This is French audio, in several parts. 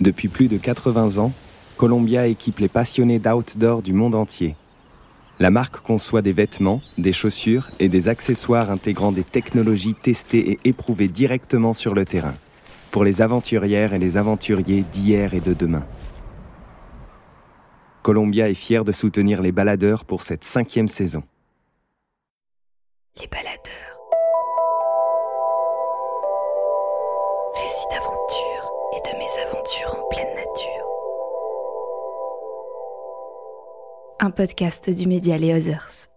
Depuis plus de 80 ans, Columbia équipe les passionnés d'outdoor du monde entier. La marque conçoit des vêtements, des chaussures et des accessoires intégrant des technologies testées et éprouvées directement sur le terrain, pour les aventurières et les aventuriers d'hier et de demain. Columbia est fier de soutenir les baladeurs pour cette cinquième saison. Un podcast du média Les Others.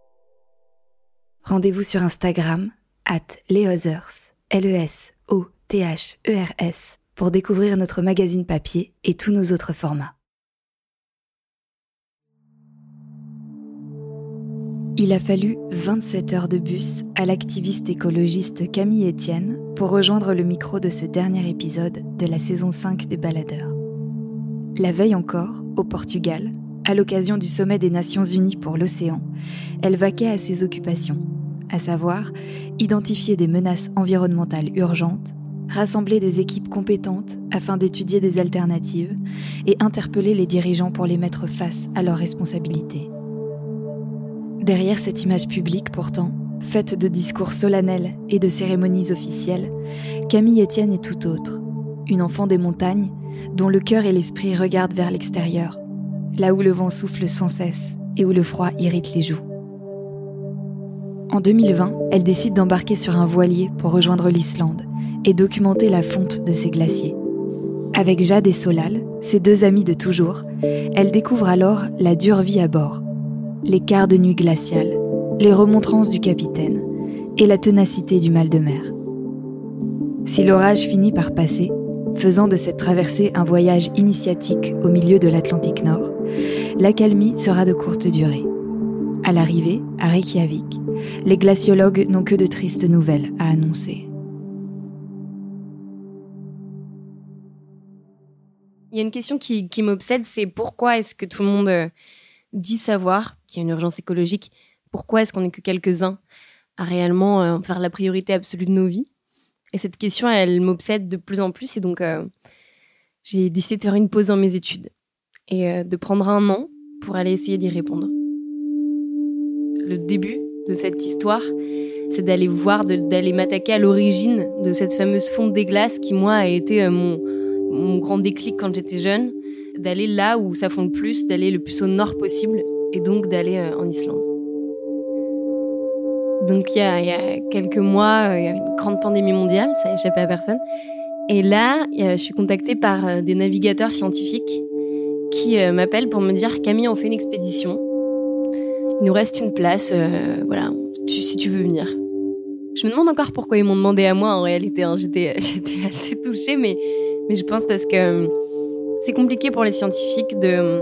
Rendez-vous sur Instagram, at Leothers, L-E-S-O-T-H-E-R-S, pour découvrir notre magazine papier et tous nos autres formats. Il a fallu 27 heures de bus à l'activiste écologiste Camille Etienne pour rejoindre le micro de ce dernier épisode de la saison 5 des Baladeurs. La veille encore, au Portugal, à l'occasion du sommet des Nations Unies pour l'océan, elle vaquait à ses occupations, à savoir identifier des menaces environnementales urgentes, rassembler des équipes compétentes afin d'étudier des alternatives et interpeller les dirigeants pour les mettre face à leurs responsabilités. Derrière cette image publique, pourtant, faite de discours solennels et de cérémonies officielles, Camille Etienne est tout autre. Une enfant des montagnes, dont le cœur et l'esprit regardent vers l'extérieur, là où le vent souffle sans cesse et où le froid irrite les joues. En 2020, elle décide d'embarquer sur un voilier pour rejoindre l'Islande et documenter la fonte de ses glaciers. Avec Jade et Solal, ses deux amis de toujours, elle découvre alors la dure vie à bord les quarts de nuit glaciales, les remontrances du capitaine et la ténacité du mal de mer. Si l'orage finit par passer, faisant de cette traversée un voyage initiatique au milieu de l'Atlantique Nord, l'accalmie sera de courte durée. À l'arrivée, à Reykjavik, les glaciologues n'ont que de tristes nouvelles à annoncer. Il y a une question qui, m'obsède, c'est pourquoi est-ce que tout le monde euh, dit savoir qu'il y a une urgence écologique, pourquoi est-ce qu'on n'est que quelques-uns à réellement euh, faire la priorité absolue de nos vies? Et cette question, elle m'obsède de plus en plus. Et donc, euh, j'ai décidé de faire une pause dans mes études et euh, de prendre un an pour aller essayer d'y répondre. Le début de cette histoire, c'est d'aller voir, d'aller m'attaquer à l'origine de cette fameuse fonte des glaces qui, moi, a été mon, mon grand déclic quand j'étais jeune d'aller là où ça fond le plus, d'aller le plus au nord possible et donc d'aller euh, en Islande. Donc il y, a, quelques mois, euh, il y avait une grande pandémie mondiale, ça échappé à personne. Et là, je suis contactée par euh, des navigateurs scientifiques qui m'appellent pour me dire Camille, on fait une expédition. Il nous reste une place, voilà, si tu veux venir. Je me demande encore pourquoi ils m'ont demandé à moi en réalité. Hein. J'étais, assez touchée, mais, mais je pense parce que c'est compliqué pour les scientifiques de euh,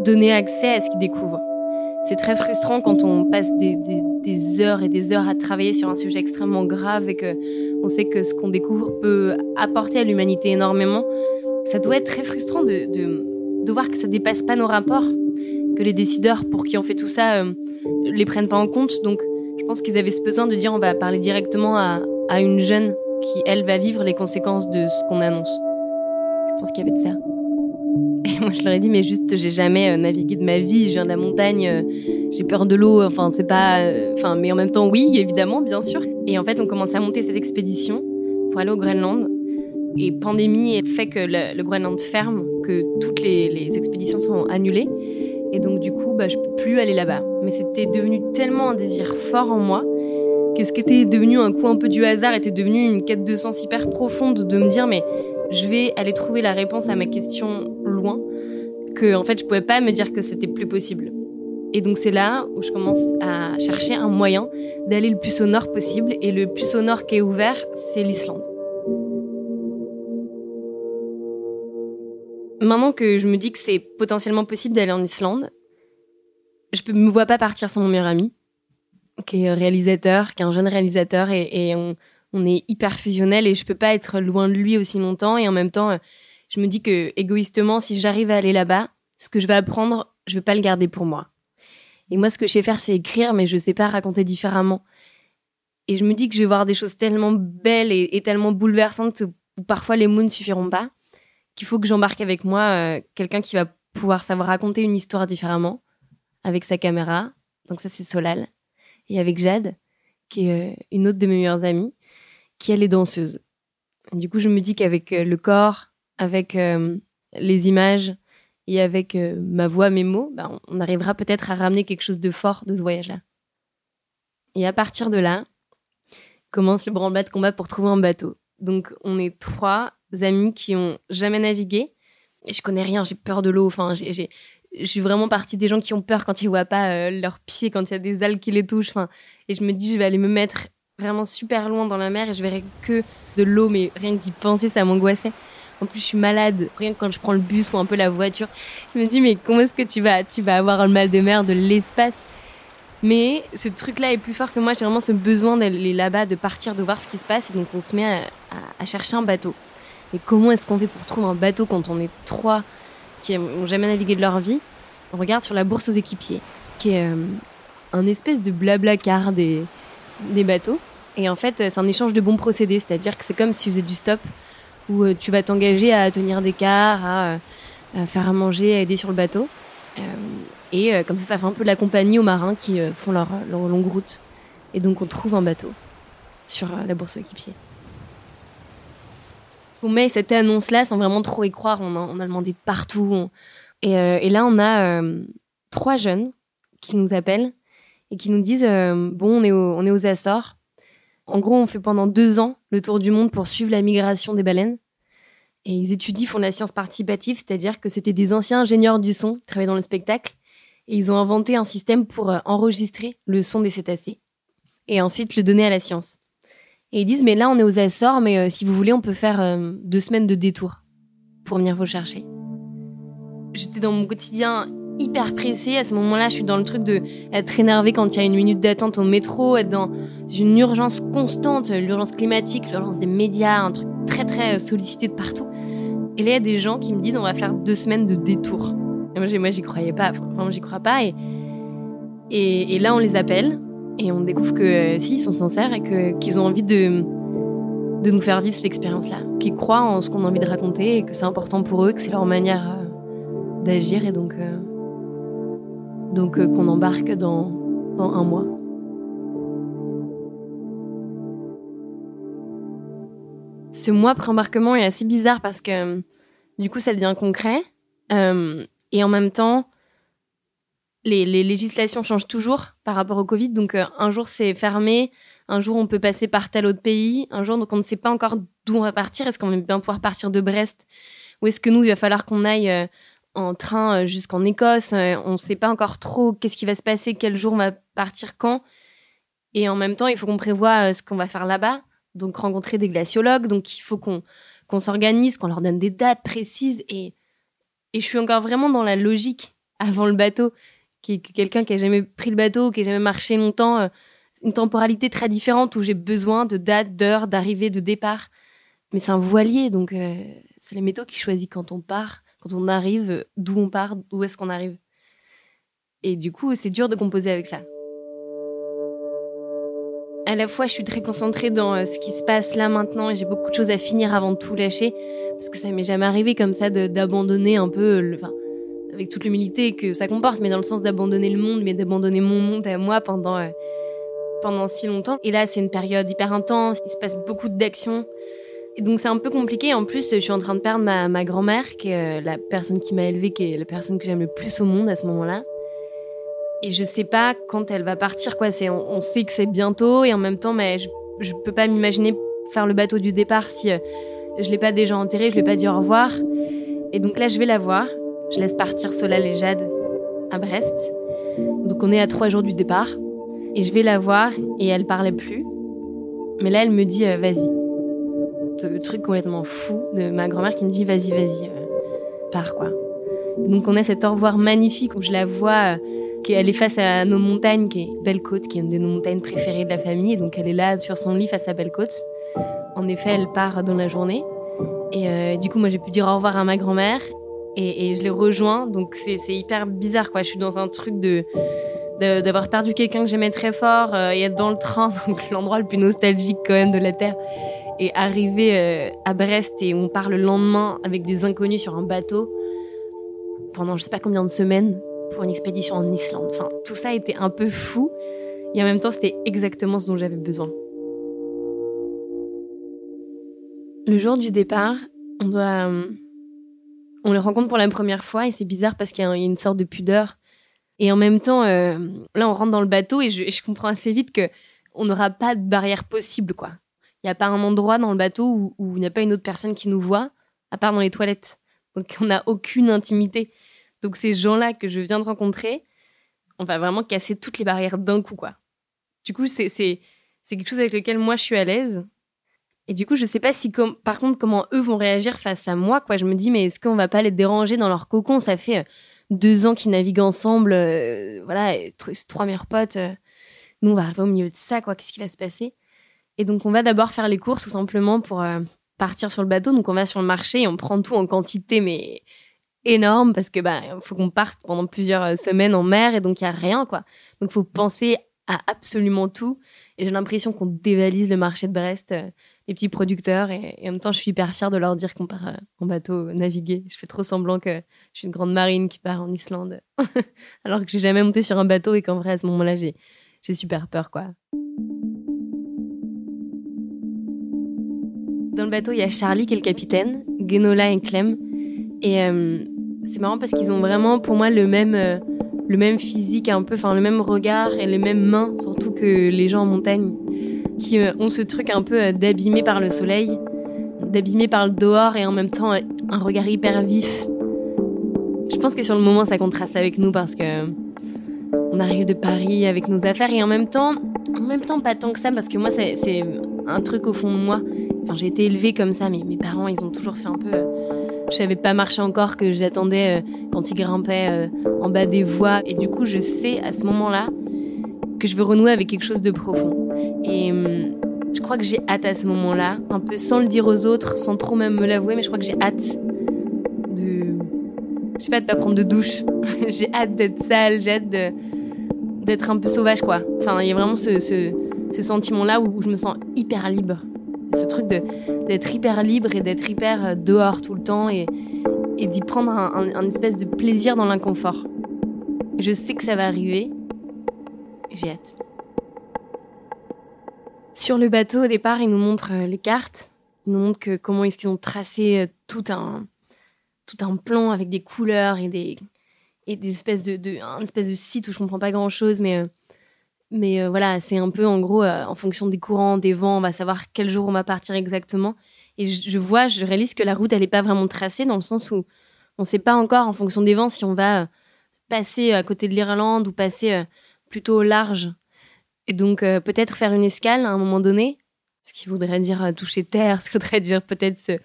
donner accès à ce qu'ils découvrent. C'est très frustrant quand on passe des, heures et des heures à travailler sur un sujet extrêmement grave et que on sait que ce qu'on découvre peut apporter à l'humanité énormément. Ça doit être très frustrant de, voir que ça dépasse pas nos rapports, que les décideurs pour qui on fait tout ça euh, les prennent pas en compte. Donc, je pense qu'ils avaient ce besoin de dire on va parler directement à, à une jeune qui, elle, va vivre les conséquences de ce qu'on annonce. Je pense qu'il y avait de ça. Et moi, je leur ai dit, mais juste, j'ai jamais euh, navigué de ma vie. Je viens de la montagne, euh, j'ai peur de l'eau. Enfin, c'est pas. Euh, enfin, mais en même temps, oui, évidemment, bien sûr. Et en fait, on commence à monter cette expédition pour aller au Groenland. Et pandémie fait que le, Groenland ferme, que toutes les, expéditions sont annulées. Et donc, du coup, bah, je peux plus aller là-bas. Mais c'était devenu tellement un désir fort en moi que ce qui était devenu un coup un peu du hasard était devenu une quête de sens hyper profonde de me dire, mais je vais aller trouver la réponse à ma question loin, que en fait je pouvais pas me dire que c'était plus possible. Et donc c'est là où je commence à chercher un moyen d'aller le plus au nord possible. Et le plus au nord qui est ouvert, c'est l'Islande. Maintenant que je me dis que c'est potentiellement possible d'aller en Islande, je ne me vois pas partir sans mon meilleur ami, qui est réalisateur, qui est un jeune réalisateur, et, et on, est hyper fusionnel et je peux pas être loin de lui aussi longtemps. Et en même temps, je me dis que égoïstement, si j'arrive à aller là-bas, ce que je vais apprendre, je vais pas le garder pour moi. Et moi, ce que je sais faire, c'est écrire, mais je sais pas raconter différemment. Et je me dis que je vais voir des choses tellement belles et, tellement bouleversantes où parfois les mots ne suffiront pas, qu'il faut que j'embarque avec moi euh, quelqu'un qui va pouvoir savoir raconter une histoire différemment avec sa caméra. Donc ça, c'est Solal. Et avec Jade, qui est euh, une autre de mes meilleures amies, qui est danseuse. du coup, je me dis qu'avec euh, le corps, avec les images et avec ma voix, mes mots, bah, on arrivera peut-être à ramener quelque chose de fort de ce voyage-là. Et à partir de là, commence le branle-bas de combat pour trouver un bateau. Donc, on est trois amis qui ont jamais navigué. Et je connais rien, j'ai peur de l'eau. Enfin, j'ai, je suis vraiment partie des gens qui ont peur quand ils voient pas euh, leurs pieds, quand il y a des algues qui les touchent. Enfin, et je me dis, je vais aller me mettre vraiment super loin dans la mer et je verrai que de l'eau, mais rien que d'y penser, ça m'angoissait. En plus, je suis malade. Rien que quand je prends le bus ou un peu la voiture, je me dis, mais comment est-ce que tu vas, tu vas avoir le mal de mer de l'espace? Mais ce truc-là est plus fort que moi. J'ai vraiment ce besoin d'aller là-bas, de partir, de voir ce qui se passe. Et donc, on se met à, à chercher un bateau. Et comment est-ce qu'on fait pour trouver un bateau quand on est trois qui n'ont jamais navigué de leur vie? On regarde sur la bourse aux équipiers, qui est euh, un espèce de blabla car des, bateaux. Et en fait, c'est un échange de bons procédés, c'est-à-dire que c'est comme si tu faisais du stop, où euh, tu vas t'engager à tenir des cars, à, faire à manger, à aider sur le bateau. Euh, et comme ça, ça fait un peu la compagnie aux marins qui font leur longue route. Et donc, on trouve un bateau sur la bourse aux équipiers on met cette annonce-là sans vraiment trop y croire. On a, demandé de partout. Euh, et, là, on a euh, trois jeunes qui nous appellent et qui nous disent euh, Bon, on est, on est aux Açores. En gros, on fait pendant deux ans le tour du monde pour suivre la migration des baleines. Et ils étudient, font la science participative, c'est-à-dire que c'était des anciens ingénieurs du son qui travaillaient dans le spectacle. Et ils ont inventé un système pour enregistrer le son des cétacés et ensuite le donner à la science. Et ils disent, mais là, on est aux Açores, mais euh, si vous voulez, on peut faire euh, deux semaines de détour pour venir vous chercher. J'étais dans mon quotidien hyper pressée. À ce moment-là, je suis dans le truc de être énervée quand il y a une minute d'attente au métro, être dans une urgence constante, l'urgence climatique, l'urgence des médias, un truc très très euh, sollicité de partout. Et là, il y a des gens qui me disent, on va faire deux semaines de détour. Et moi, j'y croyais pas. Vraiment, j'y crois pas. Et, et là, on les appelle. Et on découvre que euh, si, ils sont sincères et que, qu'ils ont envie de, de nous faire vivre cette expérience-là. Qu'ils croient en ce qu'on a envie de raconter et que c'est important pour eux, que c'est leur manière euh, d'agir et donc, euh, donc qu'on embarque dans, dans un mois. Ce mois pré-embarquement est assez bizarre parce que du coup ça devient concret et en même temps les, législations changent toujours par rapport au Covid. Donc, euh, un jour, c'est fermé. Un jour, on peut passer par tel autre pays. Un jour, donc, on ne sait pas encore d'où on va partir. Est-ce qu'on va bien pouvoir partir de Brest? Ou est-ce que nous, il va falloir qu'on aille euh, en train euh, jusqu'en Écosse? On ne sait pas encore trop qu'est-ce qui va se passer, quel jour on va partir, quand. Et en même temps, il faut qu'on prévoie ce qu'on va faire là-bas. Donc, rencontrer des glaciologues. Donc, il faut qu'on qu'on s'organise, qu'on leur donne des dates précises. Et, et je suis encore vraiment dans la logique avant le bateau quelqu'un qui a jamais pris le bateau, qui a jamais marché longtemps, euh, une temporalité très différente où j'ai besoin de dates, d'heures, d'arrivée, de départ. Mais c'est un voilier, donc euh, c'est les métaux qui choisit quand on part, quand on arrive, d'où on part, d'où est-ce qu'on arrive. Et du coup, c'est dur de composer avec ça. À la fois, je suis très concentrée dans euh, ce qui se passe là maintenant et j'ai beaucoup de choses à finir avant de tout lâcher parce que ça m'est jamais arrivé comme ça d'abandonner un peu le, avec toute l'humilité que ça comporte, mais dans le sens d'abandonner le monde, mais d'abandonner mon monde à moi pendant, euh, pendant si longtemps. Et là, c'est une période hyper intense, il se passe beaucoup d'actions. Et donc c'est un peu compliqué. En plus, je suis en train de perdre ma, ma grand-mère, qui est euh, la personne qui m'a élevée, qui est la personne que j'aime le plus au monde à ce moment-là. Et je sais pas quand elle va partir, quoi. C'est, on, sait que c'est bientôt, et en même temps, mais je, je peux pas m'imaginer faire le bateau du départ si euh, je l'ai pas déjà enterré, je lui ai pas dit au revoir. Et donc là, je vais la voir. Je laisse partir Solal et Jade à Brest. Donc on est à trois jours du départ. Et je vais la voir et elle parlait plus. Mais là, elle me dit euh, vas-y. Le truc complètement fou de ma grand-mère qui me dit vas-y, vas-y, euh, pars quoi. Donc on a cet au revoir magnifique où je la vois, euh, qu'elle est face à nos montagnes, qui est Belle Côte, qui est une de nos montagnes préférées de la famille. Donc elle est là sur son lit face à Belle Côte. En effet, elle part dans la journée. Et du coup, moi, j'ai pu dire au revoir à ma grand-mère et, je les rejoins. Donc c'est hyper bizarre, quoi. Je suis dans un truc de d'avoir perdu quelqu'un que j'aimais très fort euh, et être dans le train, donc l'endroit le plus nostalgique quand même de la Terre. et arriver euh, à Brest et on part le lendemain avec des inconnus sur un bateau pendant je sais pas combien de semaines pour une expédition en Islande. Enfin, tout ça était un peu fou et en même temps, c'était exactement ce dont j'avais besoin. Le jour du départ, on doit. Euh, on les rencontre pour la première fois et c'est bizarre parce qu'il y a une sorte de pudeur. Et en même temps, euh, là, on rentre dans le bateau et je, comprends assez vite que on n'aura pas de barrière possible, quoi. Il n'y a pas un endroit dans le bateau où, il n'y a pas une autre personne qui nous voit, à part dans les toilettes. Donc, on n'a aucune intimité. Donc, ces gens-là que je viens de rencontrer, on va vraiment casser toutes les barrières d'un coup, quoi. Du coup, c'est quelque chose avec lequel moi, je suis à l'aise. Et du coup, je sais pas si, par contre, comment eux vont réagir face à moi. Quoi. Je me dis, mais est-ce qu'on va pas les déranger dans leur cocon? Ça fait euh, deux ans qu'ils naviguent ensemble. Euh, voilà, trois meilleurs potes. Euh. nous, on va arriver au milieu de ça. quoi. Qu'est-ce qui va se passer? Et donc, on va d'abord faire les courses tout simplement pour partir sur le bateau. Donc, on va sur le marché et on prend tout en quantité, mais énorme parce que bah faut qu'on parte pendant plusieurs semaines en mer et donc il y a rien quoi. Donc faut penser à absolument tout et j'ai l'impression qu'on dévalise le marché de Brest les petits producteurs. Et, en même temps, je suis hyper fière de leur dire qu'on part euh, en bateau naviguer. Je fais trop semblant que je suis une grande marine qui part en Islande. Alors que j'ai jamais monté sur un bateau et qu'en vrai, à ce moment-là, j'ai, super peur, quoi. Dans le bateau, il y a Charlie qui est le capitaine, Genola et Clem. Et euh, c'est marrant parce qu'ils ont vraiment, pour moi, le même, euh, le même physique, un peu, enfin, le même regard et les mêmes mains, surtout que les gens en montagne qui euh, ont ce truc un peu euh, d'abîmer par le soleil, d'abîmer par le dehors et en même temps euh, un regard hyper vif. Je pense que sur le moment ça contraste avec nous parce que on arrive de Paris avec nos affaires et en même temps, en même temps pas tant que ça parce que moi c'est un truc au fond de moi. Enfin j'ai été élevée comme ça, mais mes parents ils ont toujours fait un peu. Je savais pas marcher encore que j'attendais quand ils grimpaient en bas des voies et du coup je sais à ce moment-là que je veux renouer avec quelque chose de profond. Et hum, je crois que j'ai hâte à ce moment-là, un peu sans le dire aux autres, sans trop même me l'avouer, mais je crois que j'ai hâte de. Je sais pas, de pas prendre de douche. j'ai hâte d'être sale, j'ai hâte d'être un peu sauvage, quoi. Enfin, il y a vraiment ce, sentiment-là où, je me sens hyper libre. Ce truc d'être hyper libre et d'être hyper euh, dehors tout le temps et, et d'y prendre un, espèce de plaisir dans l'inconfort. Je sais que ça va arriver j'ai hâte. Sur le bateau, au départ, ils nous montrent euh, les cartes. Ils nous montrent que, comment est-ce qu'ils ont tracé euh, tout un, tout un plan avec des couleurs et des, et des espèces de, de, un espèce de site où je comprends pas grand chose, mais, euh, mais voilà, c'est un peu en gros, en fonction des courants, des vents, on va savoir quel jour on va partir exactement. Et je, vois, je réalise que la route, elle n'est pas vraiment tracée dans le sens où on ne sait pas encore en fonction des vents si on va passer à côté de l'Irlande ou passer plutôt large. Et donc, euh, peut-être faire une escale à un moment donné, ce qui voudrait dire euh, toucher terre, ce qui voudrait dire peut-être se,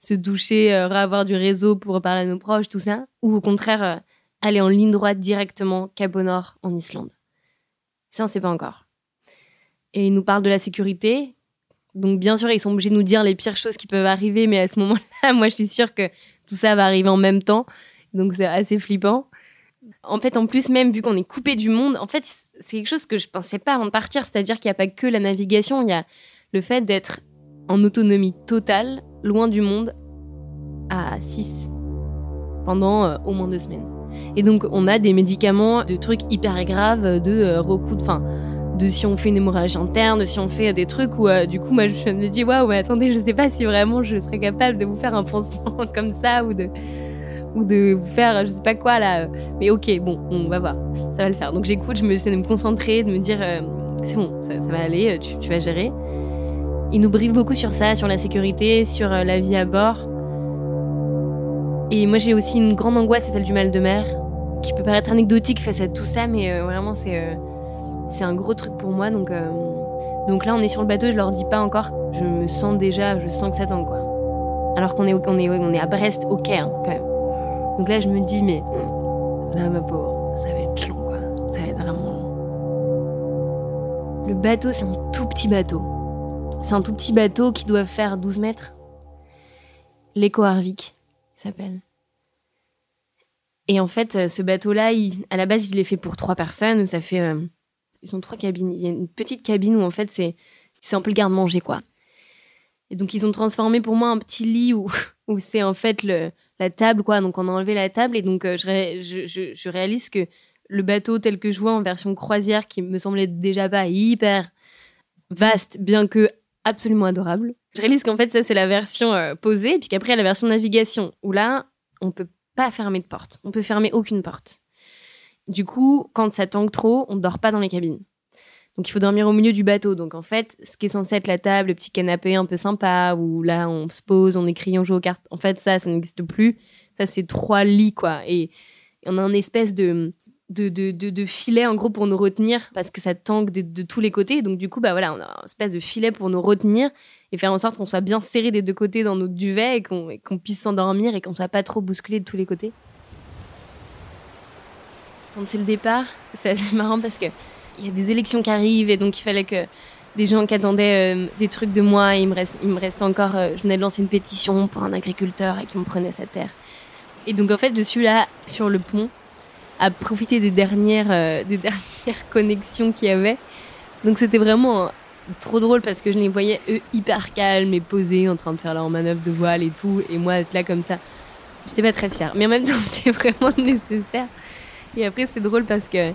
se doucher, euh, avoir du réseau pour parler à nos proches, tout ça. Ou au contraire, aller en ligne droite directement Cap au Nord en Islande. Ça, on ne sait pas encore. Et ils nous parlent de la sécurité. Donc, bien sûr, ils sont obligés de nous dire les pires choses qui peuvent arriver, mais à ce moment-là, moi, je suis sûre que tout ça va arriver en même temps. Donc, c'est assez flippant. En fait, en plus, même vu qu'on est coupé du monde, en fait, c'est quelque chose que je pensais pas avant de partir. C'est-à-dire qu'il n'y a pas que la navigation, il y a le fait d'être en autonomie totale, loin du monde, à 6 pendant euh, au moins deux semaines. Et donc, on a des médicaments, de trucs hyper graves, de euh, recoudre, enfin, de si on fait une hémorragie interne, si on fait des trucs où, euh, du coup, moi, je me dis, waouh, mais attendez, je sais pas si vraiment je serais capable de vous faire un pansement comme ça ou de ou de faire je sais pas quoi là. Mais ok, bon, on va voir, ça va le faire. Donc j'écoute, je me essaie de me concentrer, de me dire euh, c'est bon, ça, va aller, tu, vas gérer. Il nous brive beaucoup sur ça, sur la sécurité, sur la vie à bord. Et moi j'ai aussi une grande angoisse, c'est celle du mal de mer, qui peut paraître anecdotique face à tout ça, mais euh, vraiment c'est c'est un gros truc pour moi. Donc donc là on est sur le bateau, je leur dis pas encore, je me sens déjà, je sens que ça tend quoi. Alors qu'on est, on est, on est à Brest, au Caire, quand même. Donc là, je me dis, mais là, ma pauvre, ça va être long, quoi. Ça va être vraiment long. Le bateau, c'est un tout petit bateau. C'est un tout petit bateau qui doit faire 12 mètres. L'Eco Harvik, il s'appelle. Et en fait, ce bateau-là, à la base, il est fait pour trois personnes. Ça fait, euh, ils ont trois cabines. Il y a une petite cabine où en fait, c'est, c'est un peu le garde-manger, quoi. Et donc, ils ont transformé pour moi un petit lit où, où c'est en fait le, la table, quoi. Donc, on a enlevé la table et donc, euh, je, réalise que le bateau tel que je vois en version croisière, qui me semblait déjà pas hyper vaste, bien que absolument adorable, je réalise qu'en fait, ça, c'est la version euh, posée, et puis qu'après, il y a la version navigation, où là, on peut pas fermer de porte. On peut fermer aucune porte. Du coup, quand ça tangue trop, on dort pas dans les cabines. Donc il faut dormir au milieu du bateau. Donc en fait, ce qui est censé être la table, le petit canapé un peu sympa, où là on se pose, on écrit, on joue aux cartes, en fait ça, ça n'existe plus. Ça c'est trois lits quoi. Et on a une espèce de de, de, en gros pour nous retenir parce que ça tangue de, tous les côtés. Donc du coup, bah voilà, on a une espèce de filet pour nous retenir et faire en sorte qu'on soit bien serré des deux côtés dans notre duvet et qu'on puisse s'endormir et qu'on soit pas trop bousculé de tous les côtés. Quand c'est le départ, c'est assez marrant parce que il y a des élections qui arrivent et donc il fallait que des gens qui attendaient euh, des trucs de moi, il me reste, il me encore, euh, je venais de lancer une pétition pour un agriculteur et qui me prenait sa terre. Et donc en fait, je suis là sur le pont à profiter des dernières, euh, des dernières connexions qu'il y avait. Donc c'était vraiment trop drôle parce que je les voyais eux hyper calmes et posés en train de faire leur manœuvre de voile et tout, et moi être là comme ça. J'étais pas très fière, mais en même temps c'est vraiment nécessaire. Et après c'est drôle parce que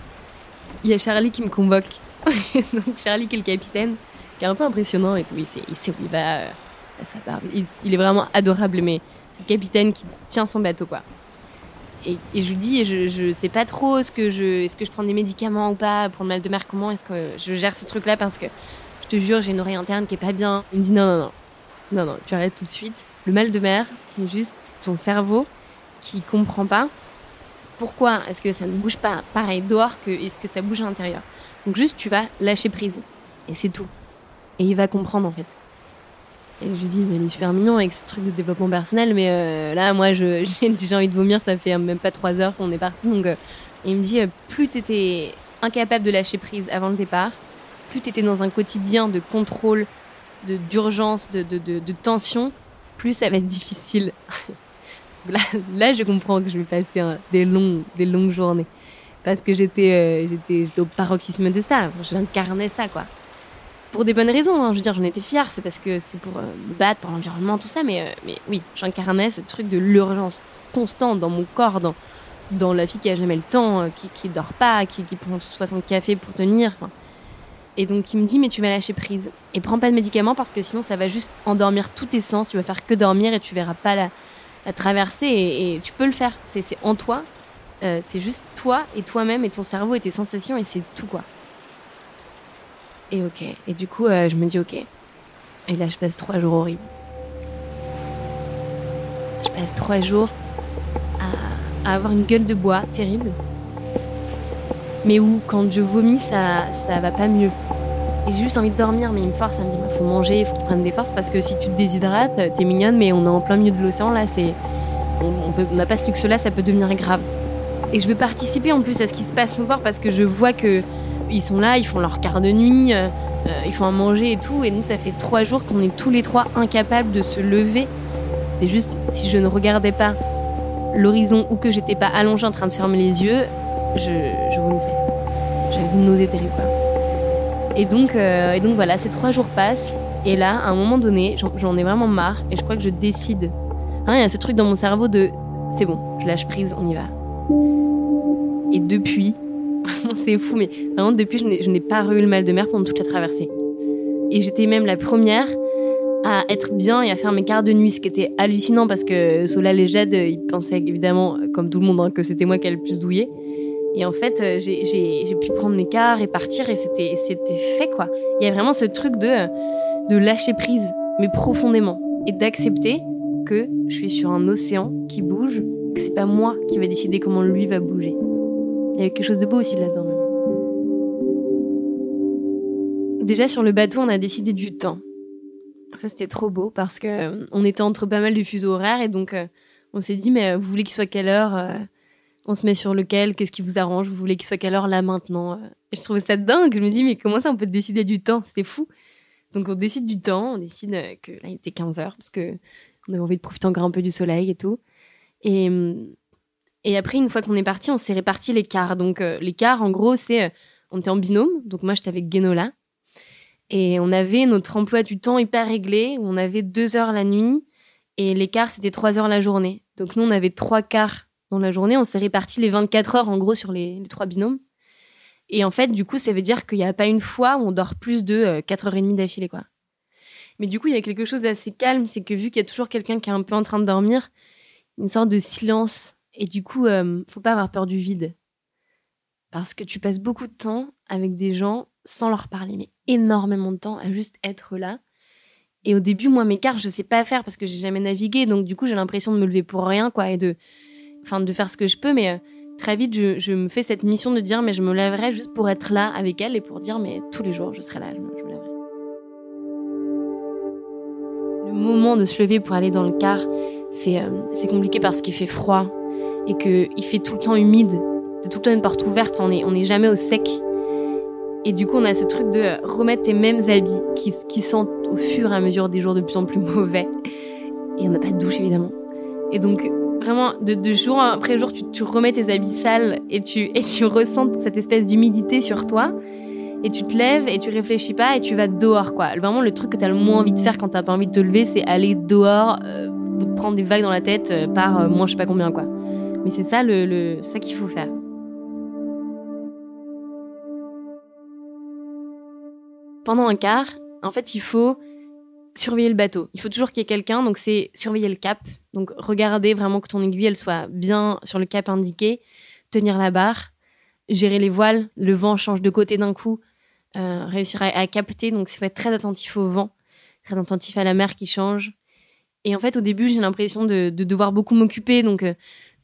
il y a Charlie qui me convoque. Donc Charlie qui est le capitaine, qui est un peu impressionnant et tout. Il sait, il où il va, euh, barbe. Il, est vraiment adorable, mais c'est le capitaine qui tient son bateau, quoi. Et, je lui dis, je, je sais pas trop, ce que je, est-ce que je prends des médicaments ou pas pour le mal de mer, comment est-ce que je gère ce truc-là parce que je te jure, j'ai une oreille interne qui est pas bien. Il me dit non, non, non, non, non, tu arrêtes tout de suite. Le mal de mer, c'est juste ton cerveau qui comprend pas pourquoi est-ce que ça ne bouge pas pareil dehors que est-ce que ça bouge à l'intérieur. Donc juste tu vas lâcher prise et c'est tout. Et il va comprendre en fait. Et je lui dis, mais il est super mignon avec ce truc de développement personnel, mais euh, là, moi, j'ai déjà envie de vomir, ça fait même pas trois heures qu'on est parti. Donc, euh, il me dit, euh, plus tu étais incapable de lâcher prise avant le départ, plus tu étais dans un quotidien de contrôle, d'urgence, de, tension, plus ça va être difficile. là, je comprends que je vais passer des, longues journées. Parce que j'étais j'étais au paroxysme de ça. J'incarnais ça, quoi. Pour des bonnes raisons. Hein. Je veux dire, j'en étais fière. C'est parce que c'était pour euh, me battre, pour l'environnement, tout ça. Mais, euh, mais oui, j'incarnais ce truc de l'urgence constante dans mon corps, dans, dans la fille qui a jamais le temps, qui, qui dort pas, qui, prend 60 cafés pour tenir. Et donc, il me dit, mais tu vas lâcher prise. Et prends pas de médicaments parce que sinon, ça va juste endormir tous tes sens. Tu vas faire que dormir et tu verras pas la, à traverser et, tu peux le faire. C'est en toi. Euh, c'est juste toi et toi-même et ton cerveau et tes sensations et c'est tout quoi. Et ok. Et du coup, euh, je me dis ok. Et là, je passe trois jours horribles. Je passe trois jours à, avoir une gueule de bois terrible. Mais où, quand je vomis, ça, ça va pas mieux j'ai juste envie de dormir, mais il me force à me dire il faut manger, il faut prennes des forces parce que si tu te déshydrates, t'es mignonne, mais on est en plein milieu de l'océan là, c'est. On n'a pas ce luxe là, ça peut devenir grave. Et je veux participer en plus à ce qui se passe au bord parce que je vois que ils sont là, ils font leur quart de nuit, euh, euh, ils font à manger et tout. Et nous, ça fait trois jours qu'on est tous les trois incapables de se lever. C'était juste si je ne regardais pas l'horizon ou que j'étais pas allongée en train de fermer les yeux, je, je vomissais. J'avais une nausée terrible. Et donc, euh, et donc voilà, ces trois jours passent. Et là, à un moment donné, j'en ai vraiment marre. Et je crois que je décide. Hein, il y a ce truc dans mon cerveau de c'est bon, je lâche prise, on y va. Et depuis, c'est fou, mais vraiment depuis, je n'ai pas eu le mal de mer pendant toute la traversée. Et j'étais même la première à être bien et à faire mes quarts de nuit, ce qui était hallucinant parce que Solal et Jade, ils pensaient évidemment, comme tout le monde, hein, que c'était moi qui allais le plus douiller. Et en fait, euh, j'ai pu prendre mes quarts et partir et c'était fait quoi. Il y a vraiment ce truc de, de lâcher prise, mais profondément, et d'accepter que je suis sur un océan qui bouge, que c'est pas moi qui va décider comment lui va bouger. Il y a quelque chose de beau aussi là-dedans. Déjà sur le bateau, on a décidé du temps. Ça c'était trop beau parce que euh, on était entre pas mal de fuseaux horaires et donc euh, on s'est dit mais vous voulez qu'il soit quelle heure on se met sur lequel, qu'est-ce qui vous arrange, vous voulez qu'il soit quelle heure là maintenant. Et je trouvais ça dingue, je me dis mais comment ça on peut décider du temps, c'était fou. Donc on décide du temps, on décide euh, que là il était 15 heures parce que on avait envie de profiter encore un peu du soleil et tout. Et, et après une fois qu'on est parti, on s'est réparti les quarts. Donc euh, les quarts en gros c'est euh, on était en binôme, donc moi j'étais avec Genola Et on avait notre emploi du temps hyper réglé, on avait deux heures la nuit et l'écart, c'était trois heures la journée. Donc nous, on avait trois quarts dans la journée. On s'est réparti les 24 heures, en gros, sur les, trois binômes. Et en fait, du coup, ça veut dire qu'il n'y a pas une fois où on dort plus de 4h30 d'affilée, quoi. Mais du coup, il y a quelque chose d'assez calme, c'est que vu qu'il y a toujours quelqu'un qui est un peu en train de dormir, une sorte de silence. Et du coup, euh, faut pas avoir peur du vide. Parce que tu passes beaucoup de temps avec des gens sans leur parler, mais énormément de temps à juste être là. Et au début, moi, mes cartes, je sais pas faire parce que j'ai jamais navigué. Donc, du coup, j'ai l'impression de me lever pour rien, quoi, et de, enfin, de faire ce que je peux. Mais euh, très vite, je, me fais cette mission de dire, mais je me lèverai juste pour être là avec elle et pour dire, mais tous les jours, je serai là, je me, lèverai. Le moment de se lever pour aller dans le car, c'est euh, compliqué parce qu'il fait froid et qu'il fait tout le temps humide. C'est tout le temps une porte ouverte, on n'est jamais au sec. Et du coup, on a ce truc de remettre tes mêmes habits qui, sentent au fur et à mesure des jours de plus en plus mauvais. Et on n'a pas de douche, évidemment. Et donc, vraiment, de, jour après jour, tu, remets tes habits sales et tu, ressens cette espèce d'humidité sur toi. Et tu te lèves et tu réfléchis pas et tu vas dehors, quoi. Vraiment, le truc que tu as le moins envie de faire quand t'as pas envie de te lever, c'est aller dehors, euh, prendre des vagues dans la tête euh, par euh, moins je sais pas combien, quoi. Mais c'est ça, le, ça qu'il faut faire. pendant un quart, en fait, il faut surveiller le bateau. Il faut toujours qu'il y ait quelqu'un, donc c'est surveiller le cap. Donc regarder vraiment que ton aiguille, elle soit bien sur le cap indiqué, tenir la barre, gérer les voiles, le vent change de côté d'un coup, euh, réussir à, capter. Donc il faut être très attentif au vent, très attentif à la mer qui change. Et en fait, au début, j'ai l'impression de, devoir beaucoup m'occuper, donc euh,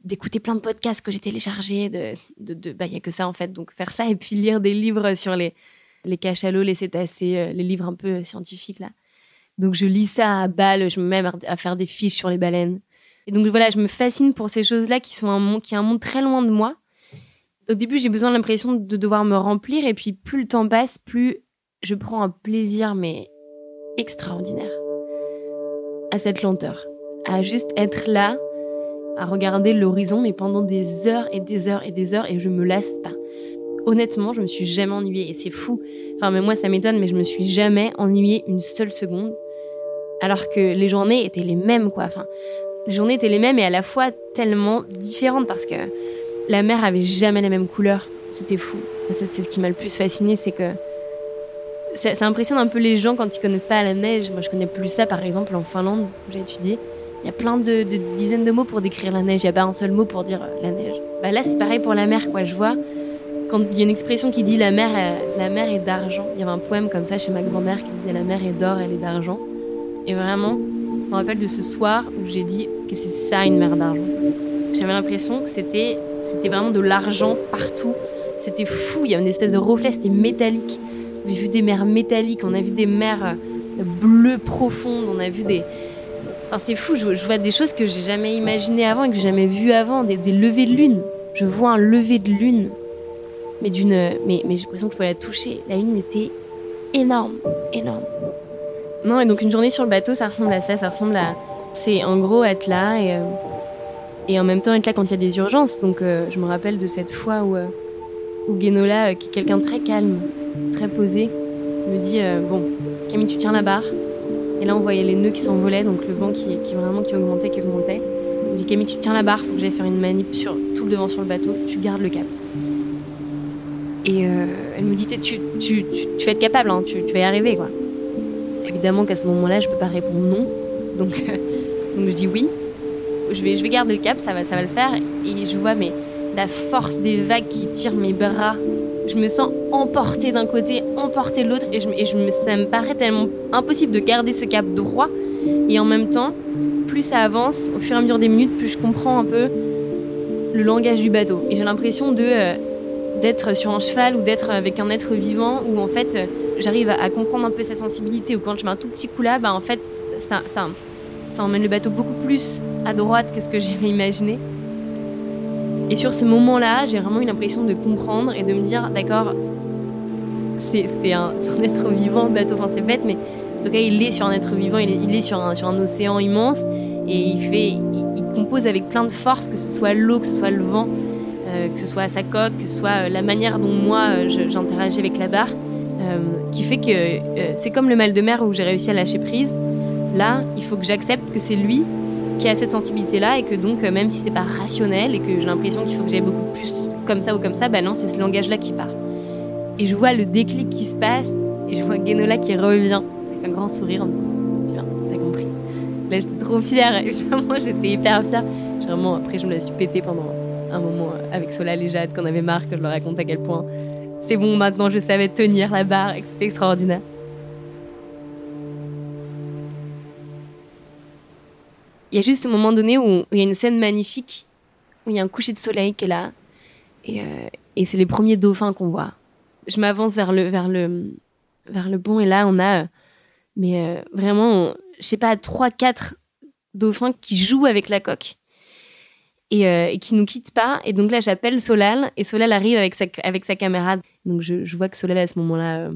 d'écouter plein de podcasts que j'ai téléchargés. De, de, bah, il y a que ça en fait. Donc faire ça et puis lire des livres sur les les cachalots, les cétacés, euh, les livres un peu scientifiques là. Donc je lis ça à balle, je me mets à faire des fiches sur les baleines. Et donc voilà, je me fascine pour ces choses-là qui sont un qui est un monde très loin de moi. Au début, j'ai besoin de l'impression de devoir me remplir, et puis plus le temps passe, plus je prends un plaisir mais extraordinaire à cette lenteur, à juste être là, à regarder l'horizon, mais pendant des heures et des heures et des heures, et je me lasse pas honnêtement, je me suis jamais ennuyée et c'est fou. Enfin, mais moi, ça m'étonne, mais je me suis jamais ennuyée une seule seconde. Alors que les journées étaient les mêmes, quoi. Enfin, les journées étaient les mêmes et à la fois tellement différentes parce que la mer avait jamais la même couleur. C'était fou. ça, c'est ce qui m'a le plus fasciné, c'est que ça, impressionne un peu les gens quand ils connaissent pas la neige. Moi, je connais plus ça, par exemple, en Finlande, où j'ai étudié. Il y a plein de, dizaines de mots pour décrire la neige. Il n'y a pas un seul mot pour dire euh, la neige. Bah là, c'est pareil pour la mer, quoi. Je vois quand il y a une expression qui dit la mer, la mer est d'argent. Il y avait un poème comme ça chez ma grand-mère qui disait la mer est d'or, elle est d'argent. Et vraiment, je me rappelle de ce soir où j'ai dit que c'est ça une mer d'argent. J'avais l'impression que c'était, c'était vraiment de l'argent partout. C'était fou, il y avait une espèce de reflet, c'était métallique. J'ai vu des mers métalliques, on a vu des mers euh, bleues profondes, on a vu des. Enfin, c'est fou, je, vois des choses que j'ai jamais imaginées avant et que j'ai jamais vues avant, des, levées de lune. Je vois un lever de lune mais d'une, mais, j'ai l'impression que je pouvais la toucher. La lune était énorme, énorme. Non, et donc une journée sur le bateau, ça ressemble à ça, ça ressemble à, c'est en gros être là et, euh, et en même temps être là quand il y a des urgences. Donc euh, je me rappelle de cette fois où, euh, où Guénola, qui est quelqu'un très calme, très posé, me dit bon, Camille, tu tiens la barre. Et là, on voyait les nœuds qui s'envolaient, donc le vent qui, vraiment qui augmentait, qui augmentait. Il me dit Camille, tu tiens la barre, faut que j'aille faire une manip sur tout le devant sur le bateau, tu gardes le cap. Et euh, elle me dit tu, tu, tu, vas être capable, hein, tu, tu, vas y arriver. Quoi. Évidemment qu'à ce moment-là, je peux pas répondre non. Donc, donc je dis oui. Je vais, je vais garder le cap, ça va, ça va le faire. Et je vois mais la force des vagues qui tirent mes bras. Je me sens emportée d'un côté, emportée de l'autre. Et, je, ça me paraît tellement impossible de garder ce cap droit. Et en même temps, plus ça avance, au fur et à mesure des minutes, plus je comprends un peu le langage du bateau. Et j'ai l'impression. Euh, d'être sur un cheval ou d'être avec un être vivant où en fait euh, j'arrive à, comprendre un peu sa sensibilité ou quand je mets un tout petit coup là bah en fait ça, ça, ça emmène le bateau beaucoup plus à droite que ce que j'avais imaginé et sur ce moment là j'ai vraiment eu l'impression de comprendre et de me dire d'accord c'est un, être vivant le bateau enfin c'est bête mais en tout cas il est sur un être vivant il est, il est sur, un, sur un océan immense et il fait il compose avec plein de force que ce soit l'eau que ce soit le vent euh, que ce soit sa coque, que ce soit euh, la manière dont moi euh, j'interagis avec la barre. qui fait que c'est comme le mal de mer où j'ai réussi à lâcher prise. Là, il faut que j'accepte que c'est lui qui a cette sensibilité-là et que donc, même si c'est pas rationnel et que j'ai l'impression qu'il faut que j'aille beaucoup plus comme ça ou comme ça, bah non, c'est ce langage-là qui part. Et je vois le déclic qui se passe et je vois Genola qui revient avec un grand sourire en disant Tiens, t'as compris. Là, j'étais trop fière, évidemment, j'étais hyper fière. Vraiment, après, je me la suis pété pendant un moment avec Solal et Jade, qu'on avait marre que je leur raconte à quel point c'est bon, maintenant je savais tenir la barre et que c'était extraordinaire. Il y a juste un moment donné où il y a une scène magnifique, où il y a un coucher de soleil qui est là, et, euh, et c'est les premiers dauphins qu'on voit. Je m'avance vers le, vers le, vers le pont, et là, on a, mais euh, vraiment, je sais pas, trois, quatre dauphins qui jouent avec la coque et, euh, et, qui nous quittent pas. Et donc là, j'appelle Solal et Solal arrive avec sa, avec sa caméra. Donc je, vois que Solal à ce moment-là euh,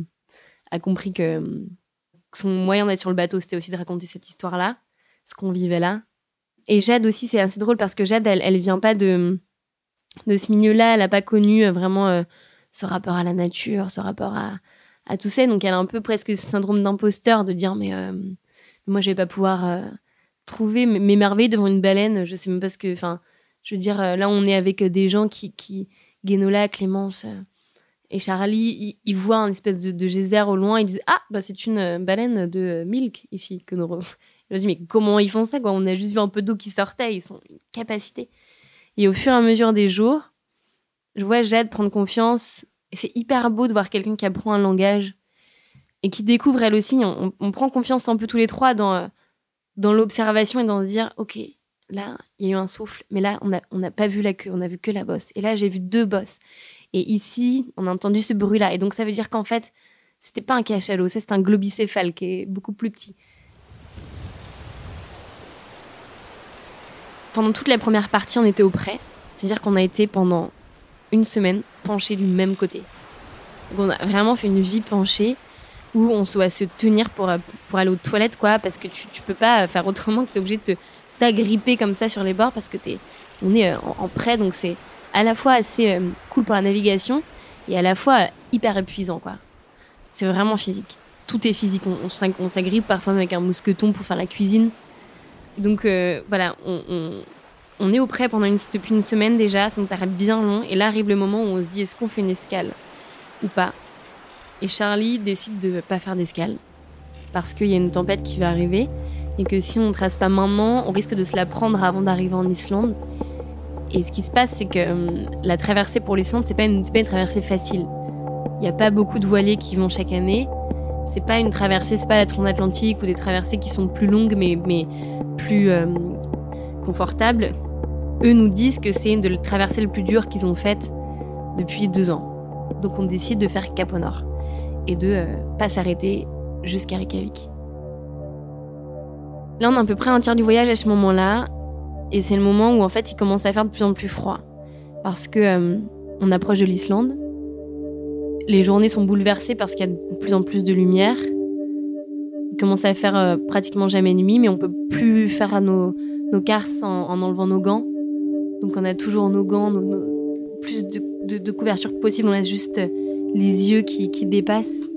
a compris que, son moyen d'être sur le bateau, c'était aussi de raconter cette histoire-là, ce qu'on vivait là. Et Jade aussi, c'est assez drôle parce que Jade, elle, elle vient pas de, de ce milieu-là. Elle a pas connu euh, vraiment euh, ce rapport à la nature, ce rapport à, à tout ça. Donc elle a un peu presque ce syndrome d'imposteur de dire mais euh, moi je vais pas pouvoir trouver mes merveilles devant une baleine. Je sais même pas ce que. Enfin, je veux dire, là, on est avec des gens qui, qui Guénola, Clémence et Charlie, ils, voient un espèce de, geyser au loin, ils disent Ah, bah, c'est une baleine de Milk ici que nous. Je me dis, mais comment ils font ça On a juste vu un peu d'eau qui sortait, ils sont une capacité. Et au fur et à mesure des jours, je vois Jade prendre confiance. Et c'est hyper beau de voir quelqu'un qui apprend un langage et qui découvre elle aussi. On, on, prend confiance un peu tous les trois dans, dans l'observation et dans se dire Ok, là, il y a eu un souffle, mais là, on n'a on pas vu la queue, on a vu que la bosse. Et là, j'ai vu deux bosses. Et ici, on a entendu ce bruit-là. Et donc, ça veut dire qu'en fait, c'était pas un cachalot, c'est un globicéphale qui est beaucoup plus petit. Pendant toute la première partie, on était au près. C'est-à-dire qu'on a été pendant une semaine penchés du même côté. On a vraiment fait une vie penchée où on doit se tenir pour, pour aller aux toilettes, quoi, parce que tu, tu peux pas faire autrement que tu es obligé de t'agripper comme ça sur les bords parce que es, on est euh, en, près, donc c'est à la fois assez euh, cool pour la navigation et à la fois euh, hyper épuisant, quoi. C'est vraiment physique. Tout est physique. On, s'agrippe parfois avec un mousqueton pour faire la cuisine. Donc voilà, on, est au près pendant depuis une semaine déjà, ça nous paraît bien long. Et là arrive le moment où on se dit est-ce qu'on fait une escale ou pas? Et Charlie décide de pas faire d'escale parce qu'il y a une tempête qui va arriver et que si on ne trace pas maintenant, on risque de se la prendre avant d'arriver en Islande. Et ce qui se passe, c'est que hum, la traversée pour l'Islande, c'est pas pas une traversée facile. Il n'y a pas beaucoup de voiliers qui vont chaque année. C'est pas une traversée, c'est pas la transatlantique ou des traversées qui sont plus longues mais, plus hum, confortables. Eux nous disent que c'est une de traversées le plus dur qu'ils ont faite depuis deux ans. Donc on décide de faire Cap au Nord et de euh, pas s'arrêter jusqu'à Reykjavik. Là, on est à peu près un tiers du voyage à ce moment-là. Et c'est le moment où, en fait, il commence à faire de plus en plus froid. Parce que euh, on approche de l'Islande. Les journées sont bouleversées parce qu'il y a de plus en plus de lumière. Il commence à faire euh, pratiquement jamais nuit, mais on peut plus faire nos, nos carses en, enlevant nos gants. Donc on a toujours nos gants, plus de, couverture possible. On a juste les yeux qui, qui dépassent.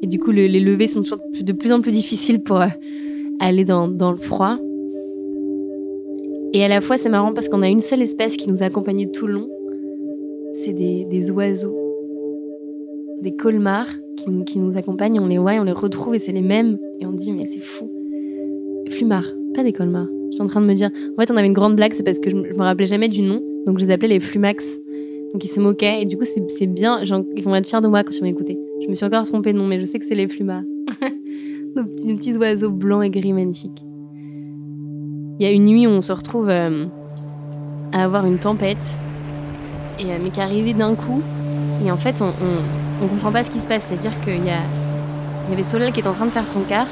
Et du coup, les levées sont toujours de plus en plus difficiles pour, euh, aller dans, dans le froid. Et à la fois, c'est marrant parce qu'on a une seule espèce qui nous a accompagnés tout le long. C'est des, des, oiseaux, des colmars qui nous, accompagnent. On les voit, on les retrouve et c'est les mêmes. Et on dit, mais c'est fou. Flumards, pas des colmars. J'étais en train de me dire. En fait, on avait une grande blague, c'est parce que je, me rappelais jamais du nom. Donc, je les appelais les Flumax. Donc, ils se moquaient. Et du coup, c'est bien. Ils vont être fiers de moi quand ils vont m'écouter. Je me suis encore trompée de nom, mais je sais que c'est les Flumards. nos petits, oiseaux blancs et gris magnifiques. Il y a une nuit où on se retrouve euh, à avoir une tempête, et, euh, mais qui arrivait d'un coup. Et en fait, on, comprend pas ce qui se passe. C'est-à-dire qu'il y, avait Solal qui est en train de faire son quart.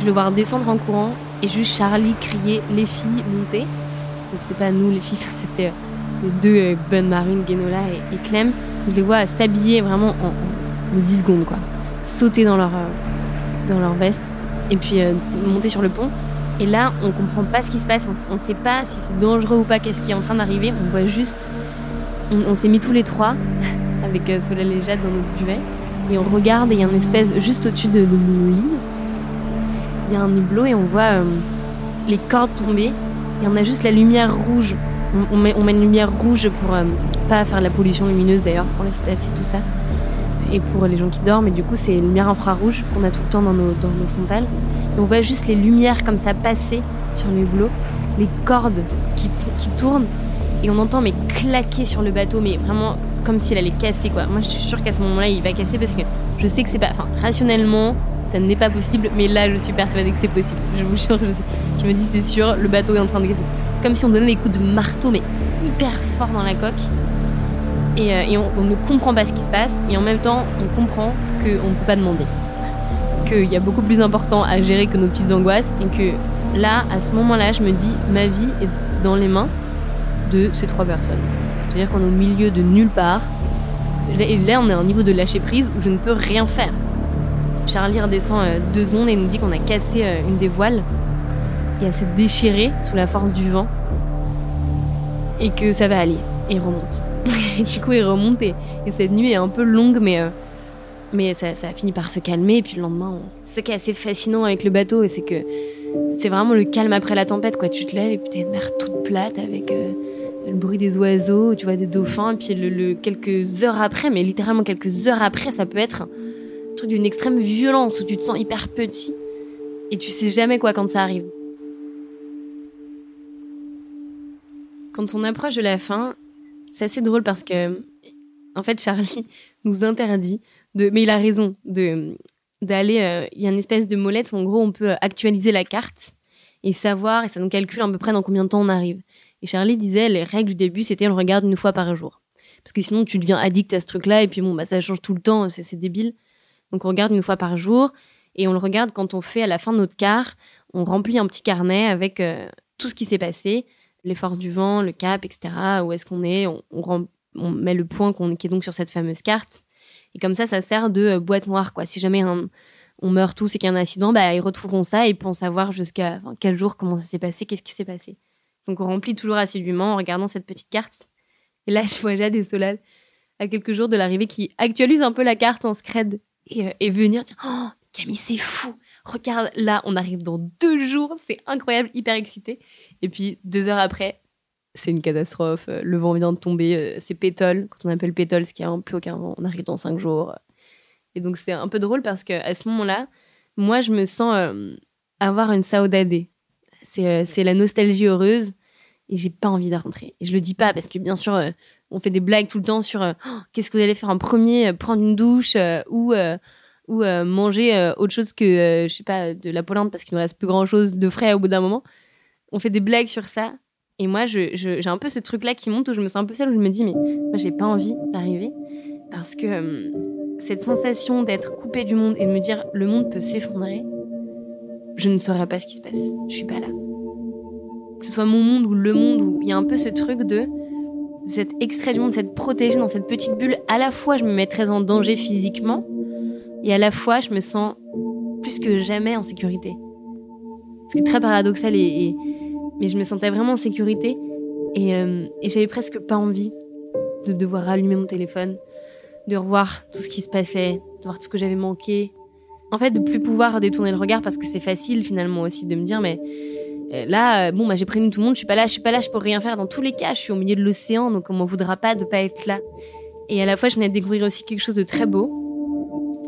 Je le vois descendre en courant et juste Charlie crier les filles monter. Donc c'était pas nous les filles, c'était euh, les deux bonnes marines, Genola et, Clem. Je les vois s'habiller vraiment en, en, 10 secondes, quoi. Sauter dans leur, leur veste et puis euh, monter sur le pont. Et là, on comprend pas ce qui se passe, on, ne sait pas si c'est dangereux ou pas, qu'est-ce qui est en train d'arriver. On voit juste, on, s'est mis tous les trois avec euh, Solène et Jade dans notre duvet. et on regarde et il y a une espèce juste au-dessus de, de nos lignes. Il y a un hublot et on voit euh, les cordes tomber et on a juste la lumière rouge. On, met, on met, une lumière rouge pour euh, pas faire la pollution lumineuse d'ailleurs pour les statistiques et tout ça et pour les gens qui dorment. Et du coup, c'est une lumière infrarouge qu'on a tout le temps dans nos, dans nos frontales. Et on voit juste les lumières comme ça passer sur le hublot, les cordes qui, qui tournent et on entend mais claquer sur le bateau, mais vraiment comme s'il allait casser quoi. Moi je suis sûre qu'à ce moment-là il va casser parce que je sais que c'est pas. Enfin, rationnellement, ça n'est pas possible, mais là je suis persuadée que c'est possible. Je vous jure, je, sais. je me dis c'est sûr, le bateau est en train de casser. Comme si on donnait des coups de marteau, mais hyper fort dans la coque. Et, euh, et on, on, ne comprend pas ce qui se passe, et en même temps on comprend qu'on ne peut pas demander. Qu'il y a beaucoup plus important à gérer que nos petites angoisses, et que là, à ce moment-là, je me dis ma vie est dans les mains de ces trois personnes. C'est-à-dire qu'on est au milieu de nulle part. Et là, on est à un niveau de lâcher prise où je ne peux rien faire. Charlie redescend euh, deux secondes et nous dit qu'on a cassé euh, une des voiles. Et elle s'est déchirée sous la force du vent. Et que ça va aller. Et remonte. et du coup, il remonte et, et, cette nuit est un peu longue, mais, euh, mais ça, ça, a fini par se calmer. Et puis le lendemain, on... ce qui est assez fascinant avec le bateau, c'est que c'est vraiment le calme après la tempête. Quoi. Tu te lèves et puis t'as une mer toute plate avec le bruit des oiseaux, tu vois des dauphins, et puis le, quelques heures après, mais littéralement quelques heures après, ça peut être un truc d'une extrême violence où tu te sens hyper petit et tu sais jamais quoi quand ça arrive. Quand on approche de la fin, c'est assez drôle parce que, en fait, Charlie nous interdit de, mais il a raison, d'aller. Euh, il y a une espèce de molette où en gros on peut actualiser la carte et savoir et ça nous calcule à peu près dans combien de temps on arrive. Et Charlie disait, les règles du début, c'était on le regarde une fois par jour. Parce que sinon, tu deviens addict à ce truc-là, et puis bon, bah, ça change tout le temps, c'est débile. Donc on regarde une fois par jour, et on le regarde quand on fait à la fin de notre quart, on remplit un petit carnet avec euh, tout ce qui s'est passé, les forces du vent, le cap, etc., où est-ce qu'on est, on, on, on, met le point qu'on qui est donc sur cette fameuse carte. Et comme ça, ça sert de euh, boîte noire, quoi. Si jamais on meurt tous et qu'il y a un accident, bah, ils retrouveront ça et ils pourront savoir jusqu'à quel jour, comment ça s'est passé, qu'est-ce qui s'est passé. Donc on remplit toujours assidûment en regardant cette petite carte. Et là, je vois Jade et Solal à quelques jours de l'arrivée qui actualise un peu la carte en scred et, euh, venir dire Oh, Camille, c'est fou Regarde, là, on arrive dans deux jours, c'est incroyable, hyper excité. Et puis, deux heures après, c'est une catastrophe. euh, Le vent vient de tomber, euh, c'est pétole. Quand on appelle pétole, ce qui a plus aucun vent, on arrive dans cinq jours. Et donc, c'est un peu drôle parce qu'à ce moment-là, moi, je me sens avoir une saudade c'est euh, la nostalgie heureuse et j'ai pas envie de rentrer. Et je le dis pas parce que bien sûr, euh, on fait des blagues tout le temps sur euh, oh, qu'est-ce que vous allez faire en premier, prendre une douche ou ou manger autre chose que je sais pas de la polente parce qu'il ne reste plus grand chose de frais au bout d'un moment. On fait des blagues sur ça et moi j'ai un peu ce truc là qui monte où je me sens un peu seule où je me dis mais moi j'ai pas envie d'arriver parce que cette sensation d'être coupée du monde et de me dire le monde peut s'effondrer je ne saurais pas ce qui se passe. Je suis pas là. Que ce soit mon monde ou le monde, où il y a un peu ce truc de cette extrait du monde, cette protégée dans cette petite bulle. À la fois, je me mets très en danger physiquement, et à la fois, je me sens plus que jamais en sécurité. Ce qui est très paradoxal, et, mais je me sentais vraiment en sécurité, et, euh, et j'avais presque pas envie de devoir rallumer mon téléphone, de revoir tout ce qui se passait, de voir tout ce que j'avais manqué, en fait, de plus pouvoir détourner le regard parce que c'est facile finalement aussi de me dire, mais là, bon, bah, j'ai prévenu tout le monde, je suis pas là, je suis pas là, je peux rien faire. Dans tous les cas, je suis au milieu de l'océan, donc on m'en voudra pas de pas être là. Et à la fois, je venais de découvrir aussi quelque chose de très beau.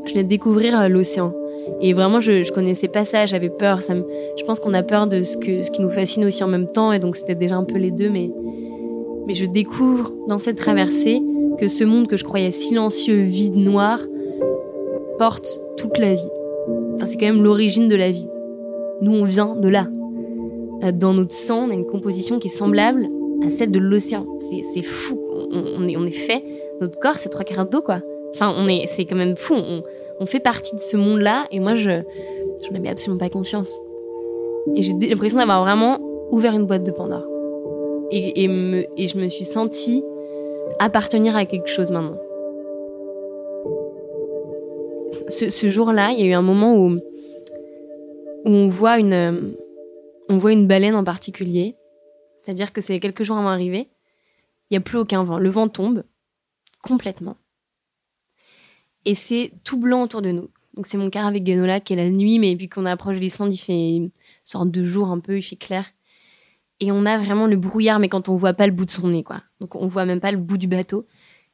Je venais de découvrir euh, l'océan. Et vraiment, je, je connaissais pas ça, j'avais peur. Ça je pense qu'on a peur de ce, qui nous fascine aussi en même temps, et donc c'était déjà un peu les deux, mais je découvre dans cette traversée que ce monde que je croyais silencieux, vide, noir, porte toute la vie. Enfin, c'est quand même l'origine de la vie. Nous, on vient de là. Euh, Dans notre sang, on a une composition qui est semblable à celle de l'océan. C'est fou. On, est, on est fait. Notre corps, c'est trois quarts d'eau, quoi. Enfin, on est, c'est quand même fou. On, fait partie de ce monde-là, et moi, je, je n'avais absolument pas conscience. Et j'ai l'impression d'avoir vraiment ouvert une boîte de Pandore. Et, et je me suis sentie appartenir à quelque chose maintenant ce, jour-là, il y a eu un moment où, on voit une, on voit une baleine en particulier. C'est-à-dire que c'est quelques jours avant d'arriver. Il n'y a plus aucun vent. Le vent tombe complètement. et c'est tout blanc autour de nous. Donc c'est mon car avec Genola qui est la nuit, mais puis qu'on approche de l'Islande, il fait une sorte de jour un peu, il fait clair. Et on a vraiment le brouillard, mais quand on voit pas le bout de son nez, quoi. Donc on voit même pas le bout du bateau.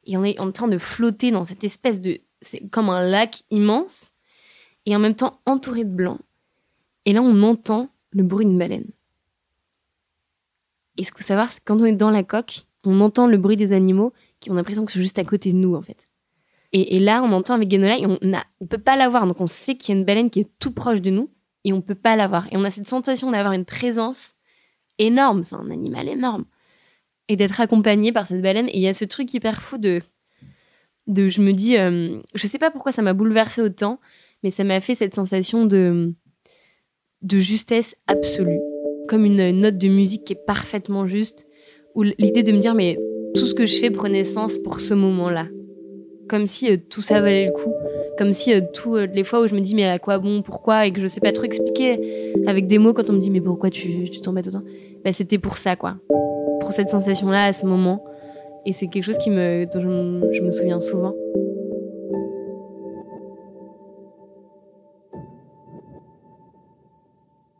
Et on est en train de flotter dans cette espèce de. C'est comme un lac immense, et en même temps entouré de blanc. Et là, on entend le bruit d'une baleine. Et ce qu'il faut savoir, c'est que quand on est dans la coque, on entend le bruit des animaux qui ont l'impression que c'est juste à côté de nous, en fait. Et, là, on entend avec Genola et on ne peut pas la voir. Donc on sait qu'il y a une baleine qui est tout proche de nous et on peut pas la voir. Et on a cette sensation d'avoir une présence énorme. C'est un animal énorme. Et d'être accompagné par cette baleine. Et il y a ce truc hyper fou de. Je me dis. Euh, je sais pas pourquoi ça m'a bouleversé autant, mais ça m'a fait cette sensation de. de justesse absolue. Comme une note de musique qui est parfaitement juste. Ou l'idée de me dire, mais tout ce que je fais prenait sens pour ce moment-là comme si euh, tout ça valait le coup, comme si euh, tout euh, les fois où je me dis mais à quoi bon, pourquoi et que je sais pas trop expliquer avec des mots quand on me dit mais pourquoi tu tu t'embêtes autant, bah, c'était pour ça quoi, pour cette sensation là à ce moment et c'est quelque chose qui me dont je, me souviens souvent.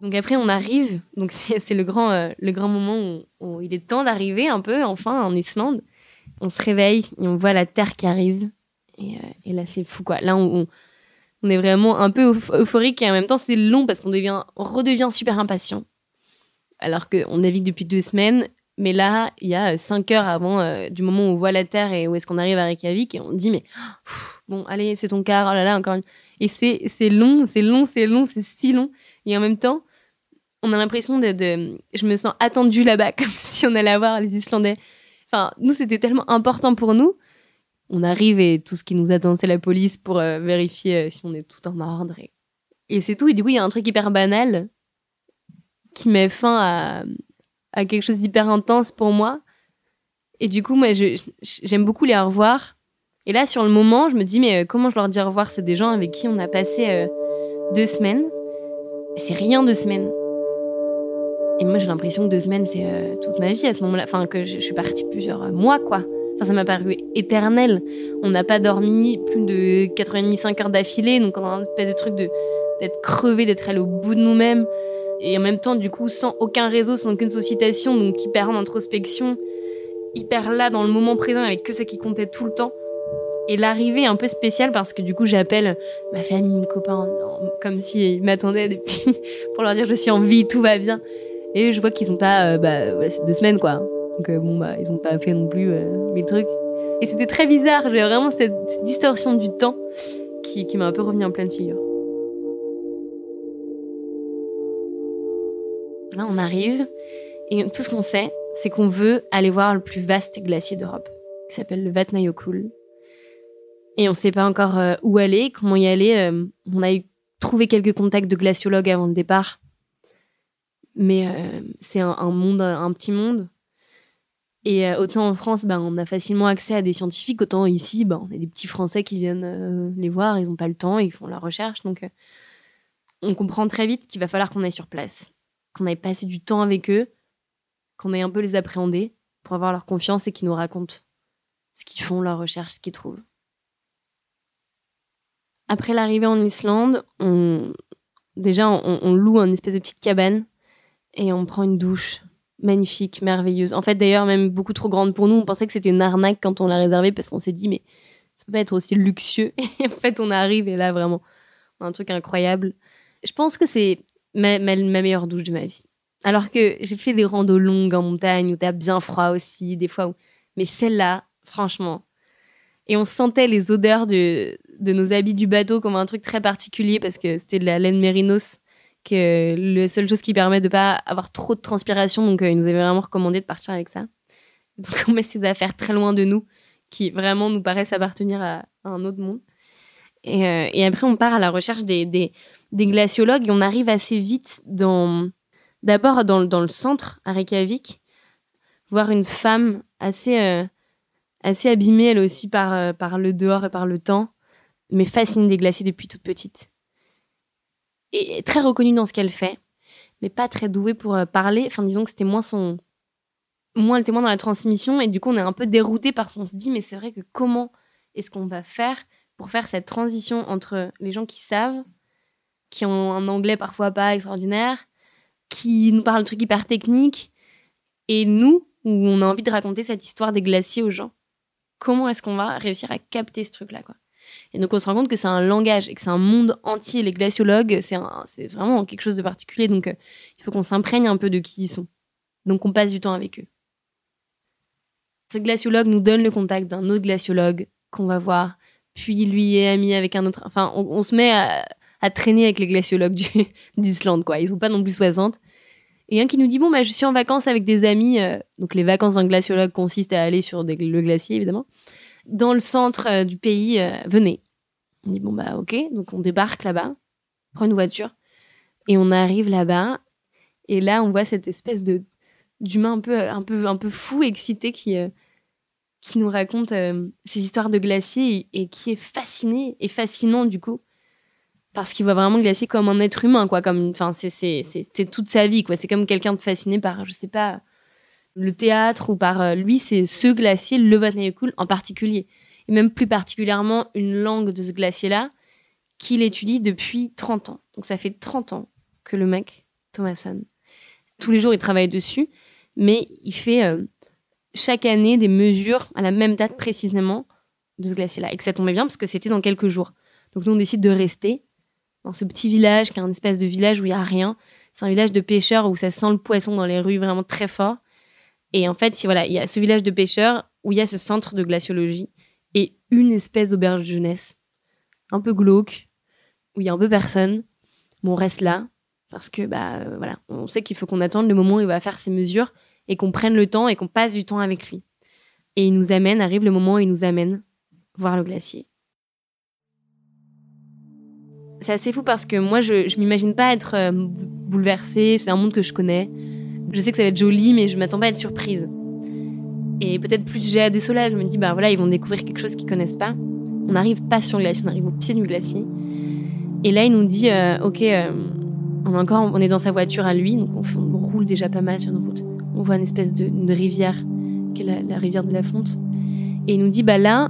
Donc après on arrive, donc c'est le grand le grand moment où il est temps d'arriver un peu enfin en Islande on se réveille et on voit la terre qui arrive. Et, euh, là, c'est fou, quoi. Là, on, est vraiment un peu euphorique et en même temps, c'est long parce qu'on devient, redevient super impatient. Alors qu'on navigue depuis deux semaines. Mais là, il y a cinq heures avant euh, du moment où on voit la Terre et où est-ce qu'on arrive à Reykjavik et on dit mais bon allez c'est ton car oh là là encore une... et c'est long c'est long c'est long c'est si long et en même temps on a l'impression de, je me sens attendue là-bas comme si on allait voir les Islandais Enfin, nous, c'était tellement important pour nous. On arrive et tout ce qui nous attend, c'est la police pour euh, vérifier euh, si on est tout en ordre. Et, c'est tout. Et du coup, il y a un truc hyper banal qui met fin à, à quelque chose d'hyper intense pour moi. Et du coup, moi, j'aime beaucoup les revoir. Et là, sur le moment, je me dis, mais euh, comment je leur dis au revoir? C'est des gens avec qui on a passé deux semaines. C'est rien de semaines. Et moi, j'ai l'impression que deux semaines, c'est euh, toute ma vie à ce moment-là. Enfin, que je, suis partie plusieurs euh, mois, quoi. Enfin, ça m'a paru éternel. On n'a pas dormi plus de 4h30, 5 heures d'affilée. Donc, on a un espèce de truc d'être crevé, d'être allé au bout de nous-mêmes. Et en même temps, du coup, sans aucun réseau, sans aucune sollicitation, donc hyper en introspection, hyper là dans le moment présent avec que ça qui comptait tout le temps. Et l'arrivée est un peu spéciale parce que du coup j'appelle ma famille, mes copains, comme s'ils m'attendaient depuis pour leur dire je suis en vie, tout va bien. Et je vois qu'ils ont pas, euh, bah, voilà, c'est deux semaines, quoi. Donc, euh, bon, bah, ils ont pas fait non plus euh, mille trucs. Et c'était très bizarre. J'avais vraiment cette, distorsion du temps qui, qui m'a un peu remis en pleine figure. Là, on arrive et tout ce qu'on sait, c'est qu'on veut aller voir le plus vaste glacier d'Europe, qui s'appelle le Vatnajökull. Et on sait pas encore où aller, comment y aller. on a eu trouvé quelques contacts de glaciologues avant le départ mais euh, c'est un, monde, un petit monde. Et euh, autant en France, ben, on a facilement accès à des scientifiques, autant ici, ben, on a des petits Français qui viennent euh, les voir, ils n'ont pas le temps, ils font la recherche. Donc, on comprend très vite qu'il va falloir qu'on aille sur place, qu'on aille passer du temps avec eux, qu'on aille un peu les appréhender pour avoir leur confiance et qu'ils nous racontent ce qu'ils font, leur recherche, ce qu'ils trouvent. Après l'arrivée en Islande, on... déjà, on, on loue une espèce de petite cabane et on prend une douche magnifique, merveilleuse. En fait, d'ailleurs, même beaucoup trop grande pour nous. On pensait que c'était une arnaque quand on l'a réservée parce qu'on s'est dit, mais ça peut pas être aussi luxueux. Et en fait, on arrive et là, vraiment, un truc incroyable. Je pense que c'est ma, meilleure douche de ma vie. Alors que j'ai fait des randos longues en montagne où t'as bien froid aussi, des fois. Où... Mais celle-là, franchement. Et on sentait les odeurs de, de nos habits du bateau comme un truc très particulier parce que c'était de la laine mérinos que la seule chose qui permet de pas avoir trop de transpiration. Donc, euh, il nous avait vraiment recommandé de partir avec ça. Donc, on met ces affaires très loin de nous, qui vraiment nous paraissent appartenir à, un autre monde. Et, euh, et, après, on part à la recherche des, des, glaciologues et on arrive assez vite dans, d'abord dans, dans le centre, à Reykjavik, voir une femme assez, euh, assez abîmée, elle aussi, par, par le dehors et par le temps, mais fascinée des glaciers depuis toute petite est très reconnue dans ce qu'elle fait, mais pas très douée pour euh, parler. Enfin, disons que c'était moins son. Moins le témoin dans la transmission, et du coup, on est un peu dérouté parce qu'on se dit, mais c'est vrai que comment est-ce qu'on va faire pour faire cette transition entre les gens qui savent, qui ont un anglais parfois pas extraordinaire, qui nous parlent de trucs hyper techniques, et nous, où on a envie de raconter cette histoire des glaciers aux gens. Comment est-ce qu'on va réussir à capter ce truc-là, Et donc, on se rend compte que c'est un langage et que c'est un monde entier. Les glaciologues, c'est vraiment quelque chose de particulier. Donc, euh, il faut qu'on s'imprègne un peu de qui ils sont. Donc, on passe du temps avec eux. Ce glaciologue nous donne le contact d'un autre glaciologue qu'on va Puis lui est ami avec un autre. Enfin, on, se met à, traîner avec les glaciologues d'Islande, quoi. Ils sont pas non plus 60. Et un qui nous dit Bon, bah, je suis en vacances avec des amis. Euh, donc, les vacances d'un glaciologue consistent à aller sur le glacier, évidemment. Dans le centre euh, du pays, euh, venez. On dit Bon, bah, ok. Donc, on débarque là-bas, prend une voiture, et on arrive là-bas. Et là, on voit cette espèce de d'humain un peu, un, peu, un peu fou, excité, qui, qui nous raconte ces histoires de glaciers et, qui est fasciné et fascinant du coup parce qu'il voit vraiment glacier comme un être humain quoi comme enfin c'est c'est toute sa vie quoi c'est comme quelqu'un de fasciné par je sais pas le théâtre ou par euh, lui c'est ce glacier le cool en particulier et même plus particulièrement une langue de ce glacier là qu'il étudie depuis 30 ans donc ça fait 30 ans que le mec Thomason tous les jours il travaille dessus mais il fait euh, chaque année des mesures à la même date précisément de ce glacier-là. Et que ça tombait bien parce que c'était dans quelques jours. Donc nous, on décide de rester dans ce petit village qui est un espèce de village où il n'y a rien. C'est un village de pêcheurs où ça sent le poisson dans les rues vraiment très fort. Et en fait, voilà, il y a ce village de pêcheurs où il y a ce centre de glaciologie et une espèce d'auberge de jeunesse, un peu glauque, où il y a un peu personne. Bon, on reste là parce que bah euh, voilà, on sait qu'il faut qu'on attende le moment où il va faire ses mesures et qu'on prenne le temps et qu'on passe du temps avec lui. Et il nous amène, arrive le moment où il nous amène voir le glacier. C'est assez fou parce que moi, je ne m'imagine pas être euh, bouleversée. C'est un monde que je connais. Je sais que ça va être joli, mais je m'attends pas à être surprise. Et peut-être plus j'ai à des sols, je me dis, bah voilà, ils vont découvrir quelque chose qu'ils connaissent pas. On n'arrive pas sur le glacier, on arrive au pied du glacier. Et là, il nous dit, euh, ok, euh, on, est encore, on est dans sa voiture à lui, donc on, on roule déjà pas mal sur une route on voit une espèce de, rivière, qui est la, rivière de la Fonte. Et il nous dit, bah là,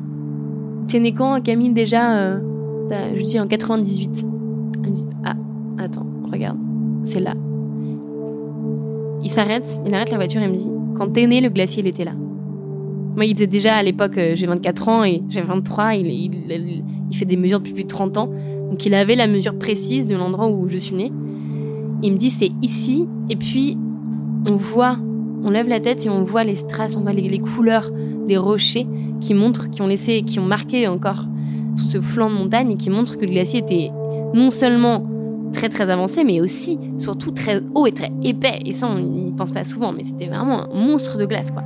t'es né quand, Camille, déjà Je dis en 98. Elle me dit, ah, attends, regarde, c'est là. Il s'arrête, il arrête la voiture et me dit, quand t'es né, le glacier, il était là. Moi, il faisait déjà à l'époque, euh, j'ai 24 ans et j'ai 23, il, il, fait des mesures depuis plus de 30 ans. Donc il avait la mesure précise de l'endroit où je suis née. Il me dit, c'est ici. Et puis, on voit on lève la tête et on voit les strass, on voit les, couleurs des rochers qui montrent, qui ont laissé, qui ont marqué encore tout ce flanc de montagne et qui montrent que le glacier était non seulement très très avancé, mais aussi surtout très haut et très épais. Et ça, on n'y pense pas souvent, mais c'était vraiment un monstre de glace, quoi.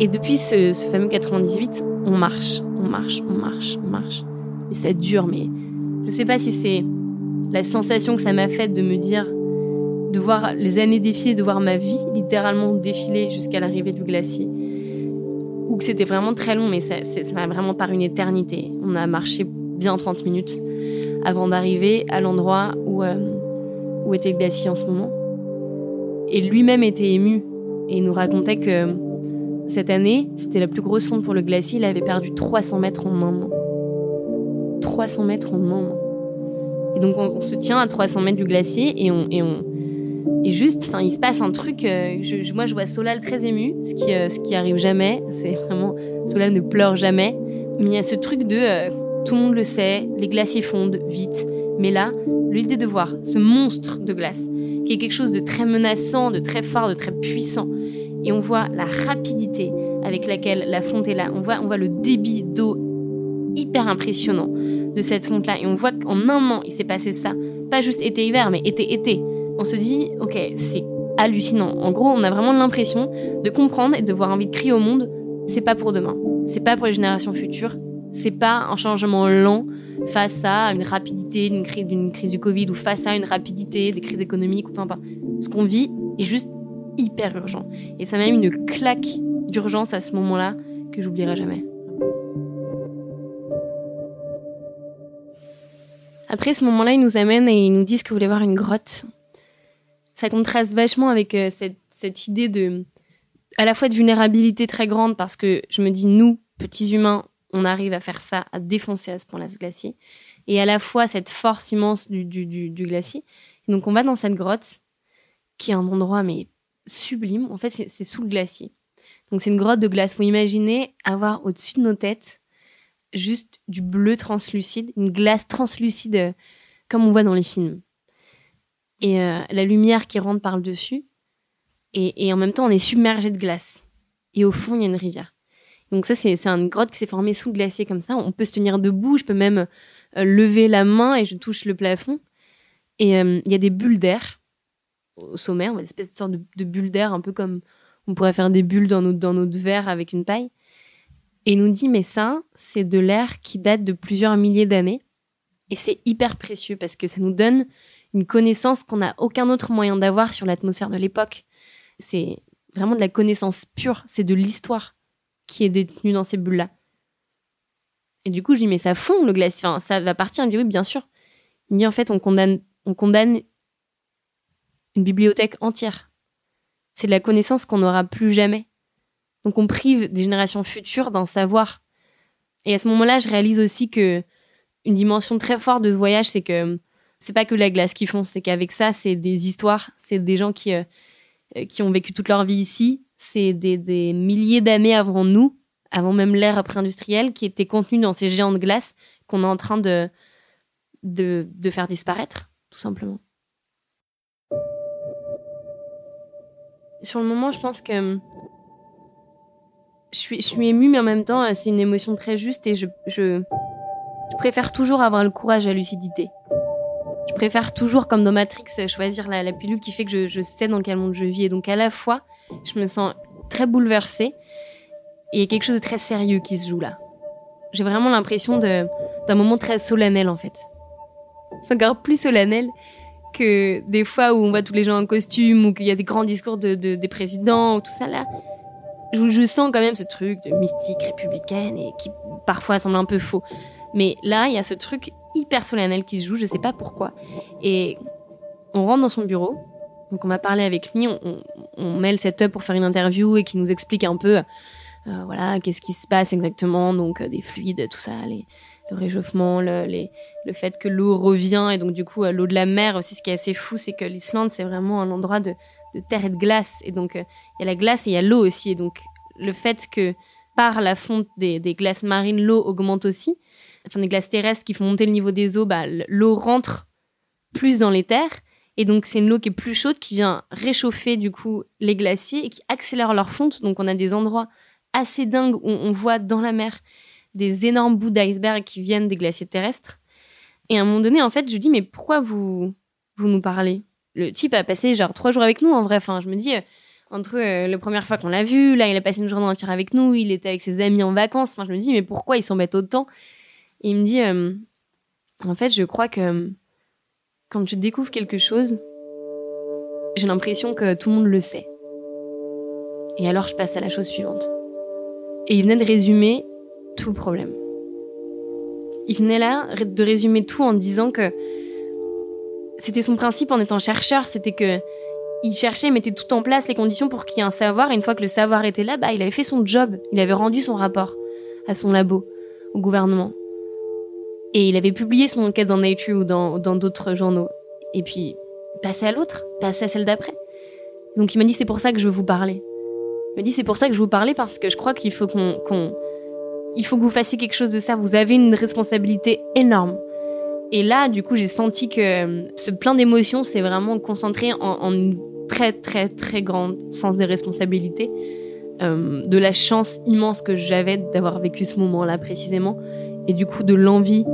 Et depuis ce, fameux 98, on marche, on marche, on marche, on marche. Mais ça dure, mais je sais pas si c'est la sensation que ça m'a faite de me dire de voir les années défiler, de voir ma vie littéralement défiler jusqu'à l'arrivée du glacier. Ou que c'était vraiment très long, mais ça, ça m'a vraiment par une éternité. On a marché bien 30 minutes avant d'arriver à l'endroit où, euh, où était le glacier en ce moment. Et lui-même était ému et nous racontait que cette année, c'était la plus grosse fonte pour le glacier. Il avait perdu 300 mètres en un mois. 300 mètres en un mois. Et donc on, se tient à 300 mètres du glacier et on, et on, et juste, enfin, il se passe un truc. Euh, moi, je vois Solal très ému, ce qui, euh, ce qui arrive jamais. C'est vraiment Solal ne pleure jamais. Mais il y a ce truc de euh, tout le monde le sait, les glaciers fondent vite. Mais là, l'idée de voir ce monstre de glace, qui est quelque chose de très menaçant, de très fort, de très puissant, et on voit la rapidité avec laquelle la fonte est là. On voit, on voit le débit d'eau hyper impressionnant de cette fonte-là. Et on voit qu'en un an, il s'est passé ça. Pas juste été-hiver, mais été-été on se dit, ok, c'est hallucinant. En gros, on a vraiment l'impression de comprendre et de voir envie de crier au monde, c'est pas pour demain, c'est pas pour les générations futures, c'est pas un changement lent face à une rapidité d'une crise, du Covid ou face à une rapidité des crises économiques ou peu importe. Ce qu'on vit est juste hyper urgent. Et ça m'a mis une claque d'urgence à ce moment-là que j'oublierai jamais. Après ce moment-là, ils nous amènent et ils nous disent que vous voulez voir une grotte ça contraste vachement avec euh, cette, idée de à la fois de vulnérabilité très grande parce que je me dis nous petits humains on arrive à faire ça, à défoncer à ce point-là ce glacier, et à la fois cette force immense du, du, glacier. donc on va dans cette grotte, qui est un endroit mais sublime. En fait, c'est sous le glacier. Donc c'est une grotte de glace. Vous imaginez avoir au-dessus de nos têtes juste du bleu translucide, une glace translucide euh, comme on voit dans les films. Et euh, la lumière qui rentre par le dessus. Et, en même temps, on est submergé de glace. Et au fond, il y a une rivière. Donc ça, c'est une grotte qui s'est formée sous glacier comme ça. On peut se tenir debout. Je peux même euh, lever la main et je touche le plafond. Et il y a des bulles d'air au sommet, une espèce de sorte de, bulles d'air, un peu comme on pourrait faire des bulles dans dans notre verre avec une paille. Et il nous dit, mais ça, c'est de l'air qui date de plusieurs milliers d'années. Et c'est hyper précieux parce que ça nous donne une connaissance qu'on n'a aucun autre moyen d'avoir sur l'atmosphère de l'époque. C'est vraiment de la connaissance pure, c'est de l'histoire qui est détenue dans ces bulles-là. Et du coup, je dis, mais ça fond le glacier, ça va partir. Il me dit, oui, bien sûr. Il me dit, en fait, on condamne, on condamne une bibliothèque entière. C'est de la connaissance qu'on n'aura plus jamais. Donc on prive des générations futures d'un savoir. Et à ce moment-là, je réalise aussi que une dimension très forte de ce voyage, c'est que c'est pas que la glace qui font, c'est qu'avec ça, c'est des histoires, c'est des gens qui, euh, qui ont vécu toute leur vie ici, c'est des, milliers d'années avant nous, avant même l'ère après-industrielle, qui étaient contenus dans ces géants de glace qu'on est en train de, de, de faire disparaître, tout simplement. sur le moment, je pense que je suis, je suis émue, mais en même temps, c'est une émotion très juste et je, je, préfère toujours avoir le courage à lucidité. Je préfère toujours, comme dans Matrix, choisir la, pilule qui fait que je, sais dans quel monde je vis. Et donc, à la fois, je me sens très bouleversée et quelque chose de très sérieux qui se joue là. J'ai vraiment l'impression d'un moment très solennel, en fait. C'est encore plus solennel que des fois où on voit tous les gens en costume ou qu'il y a des grands discours de, des présidents ou tout ça là, je, sens quand même ce truc de mystique républicaine et qui parfois semble un peu faux. Mais là, il y a ce truc hyper solennel qui se joue, je sais pas pourquoi. Et on rentre dans son bureau, donc on va parler avec lui, on, met le setup pour faire une interview et qui nous explique un peu, euh, voilà, qu'est-ce qui se passe exactement, donc euh, des fluides, tout ça, le réchauffement, le, le fait que l'eau revient et donc du coup euh, l'eau de la mer aussi. Ce qui est assez fou, c'est que l'Islande c'est vraiment un endroit de, terre et de glace et donc il y a la glace et il y a l'eau aussi et donc le fait que par la fonte des, glaces marines l'eau augmente aussi, enfin des glaces terrestres qui font monter le niveau des eaux, bah, l'eau rentre plus dans les terres et donc c'est une eau qui est plus chaude qui vient réchauffer du coup les glaciers et qui accélère leur fonte. Donc on a des endroits assez dingues où on voit dans la mer des énormes bouts d'iceberg qui viennent des glaciers terrestres. Et à un moment donné, en fait, je dis, mais pourquoi vous, vous nous parlez? Le type a passé genre trois jours avec nous, en vrai. Enfin, je me dis, entre euh, la première fois qu'on l'a vu, là, il a passé une journée entière avec nous, il était avec ses amis en vacances. Enfin, je me dis, mais pourquoi il s'embête autant? Et il me dit, euh, en fait, je crois que quand tu découvres quelque chose, j'ai l'impression que tout le monde le sait. Et alors, je passe à la chose suivante. Et il venait de résumer tout le problème. Il venait là de résumer tout en disant que c'était son principe en étant chercheur, c'était que il cherchait, mettait tout en place les conditions pour qu'il y ait un savoir. Et une fois que le savoir était là, bah, il avait fait son job. Il avait rendu son rapport à son labo, au gouvernement. Et il avait publié son enquête dans Nature ou dans d'autres journaux. Et puis, passer à l'autre, passer à celle d'après. Donc il m'a dit, c'est pour ça que je veux vous parler. Il m'a dit, c'est pour ça que je vous parler parce que je crois qu'il faut qu'on il faut que vous fassiez quelque chose de ça. Vous avez une responsabilité énorme. Et là, du coup, j'ai senti que euh, ce plein d'émotions s'est vraiment concentré en, une très, très, très grande sens des responsabilités, euh, de la chance immense que j'avais d'avoir vécu ce moment-là précisément, et du coup de l'envie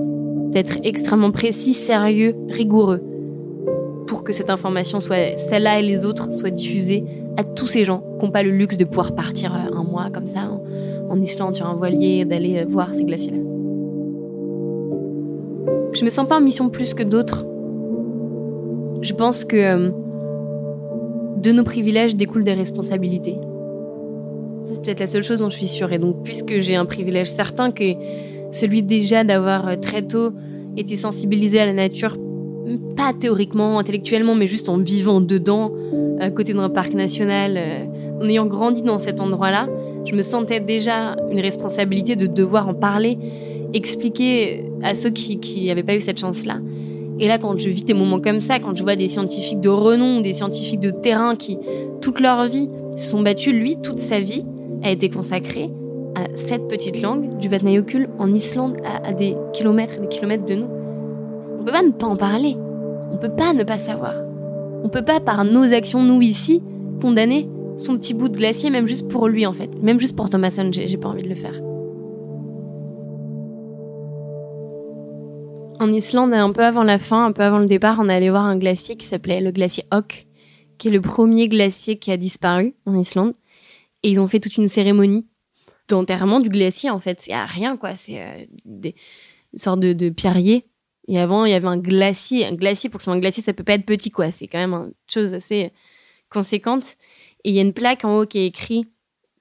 d'être extrêmement précis, sérieux, rigoureux, pour que cette information soit, celle-là et les autres, soient diffusées à tous ces gens qui n'ont pas le luxe de pouvoir partir euh, un mois comme ça en Islande sur un voilier, d'aller euh, voir ces glaciers-là. Je me sens pas en mission plus que d'autres. Je pense que euh, de nos privilèges découlent des responsabilités. C'est peut-être la seule chose dont je suis sûre. Et donc, puisque j'ai un privilège certain, que celui déjà d'avoir euh, très tôt été sensibilisé à la nature, pas théoriquement, intellectuellement, mais juste en vivant dedans, à côté d'un parc national, en ayant grandi dans cet endroit-là, je me sentais déjà une responsabilité de devoir en parler, expliquer à ceux qui n'avaient pas eu cette chance-là. Et là, quand je vis des moments comme ça, quand je vois des scientifiques de renom, des scientifiques de terrain qui, toute leur vie, se sont battus, lui, toute sa vie a été consacrée à cette petite langue du Vatnajökull en Islande, à, des kilomètres et des kilomètres de nous. On peut pas ne pas en parler. On peut pas ne pas savoir. On peut pas, par nos actions, nous ici, condamner son petit bout de glacier, même juste pour lui en fait. Même juste pour Thomason, j'ai pas envie de le faire. En Islande, un peu avant la fin, un peu avant le départ, on est allé voir un glacier qui s'appelait le glacier Hock, qui est le premier glacier qui a disparu en Islande. Et ils ont fait toute une cérémonie d'enterrement du glacier en fait. Il n'y a rien quoi, c'est euh, des sortes de, de pierriers. Et avant, il y avait un glacier. Un glacier, pour que ce soit un glacier, ça peut pas être petit quoi. C'est quand même une chose assez conséquente. Et il y a une plaque en haut qui est écrite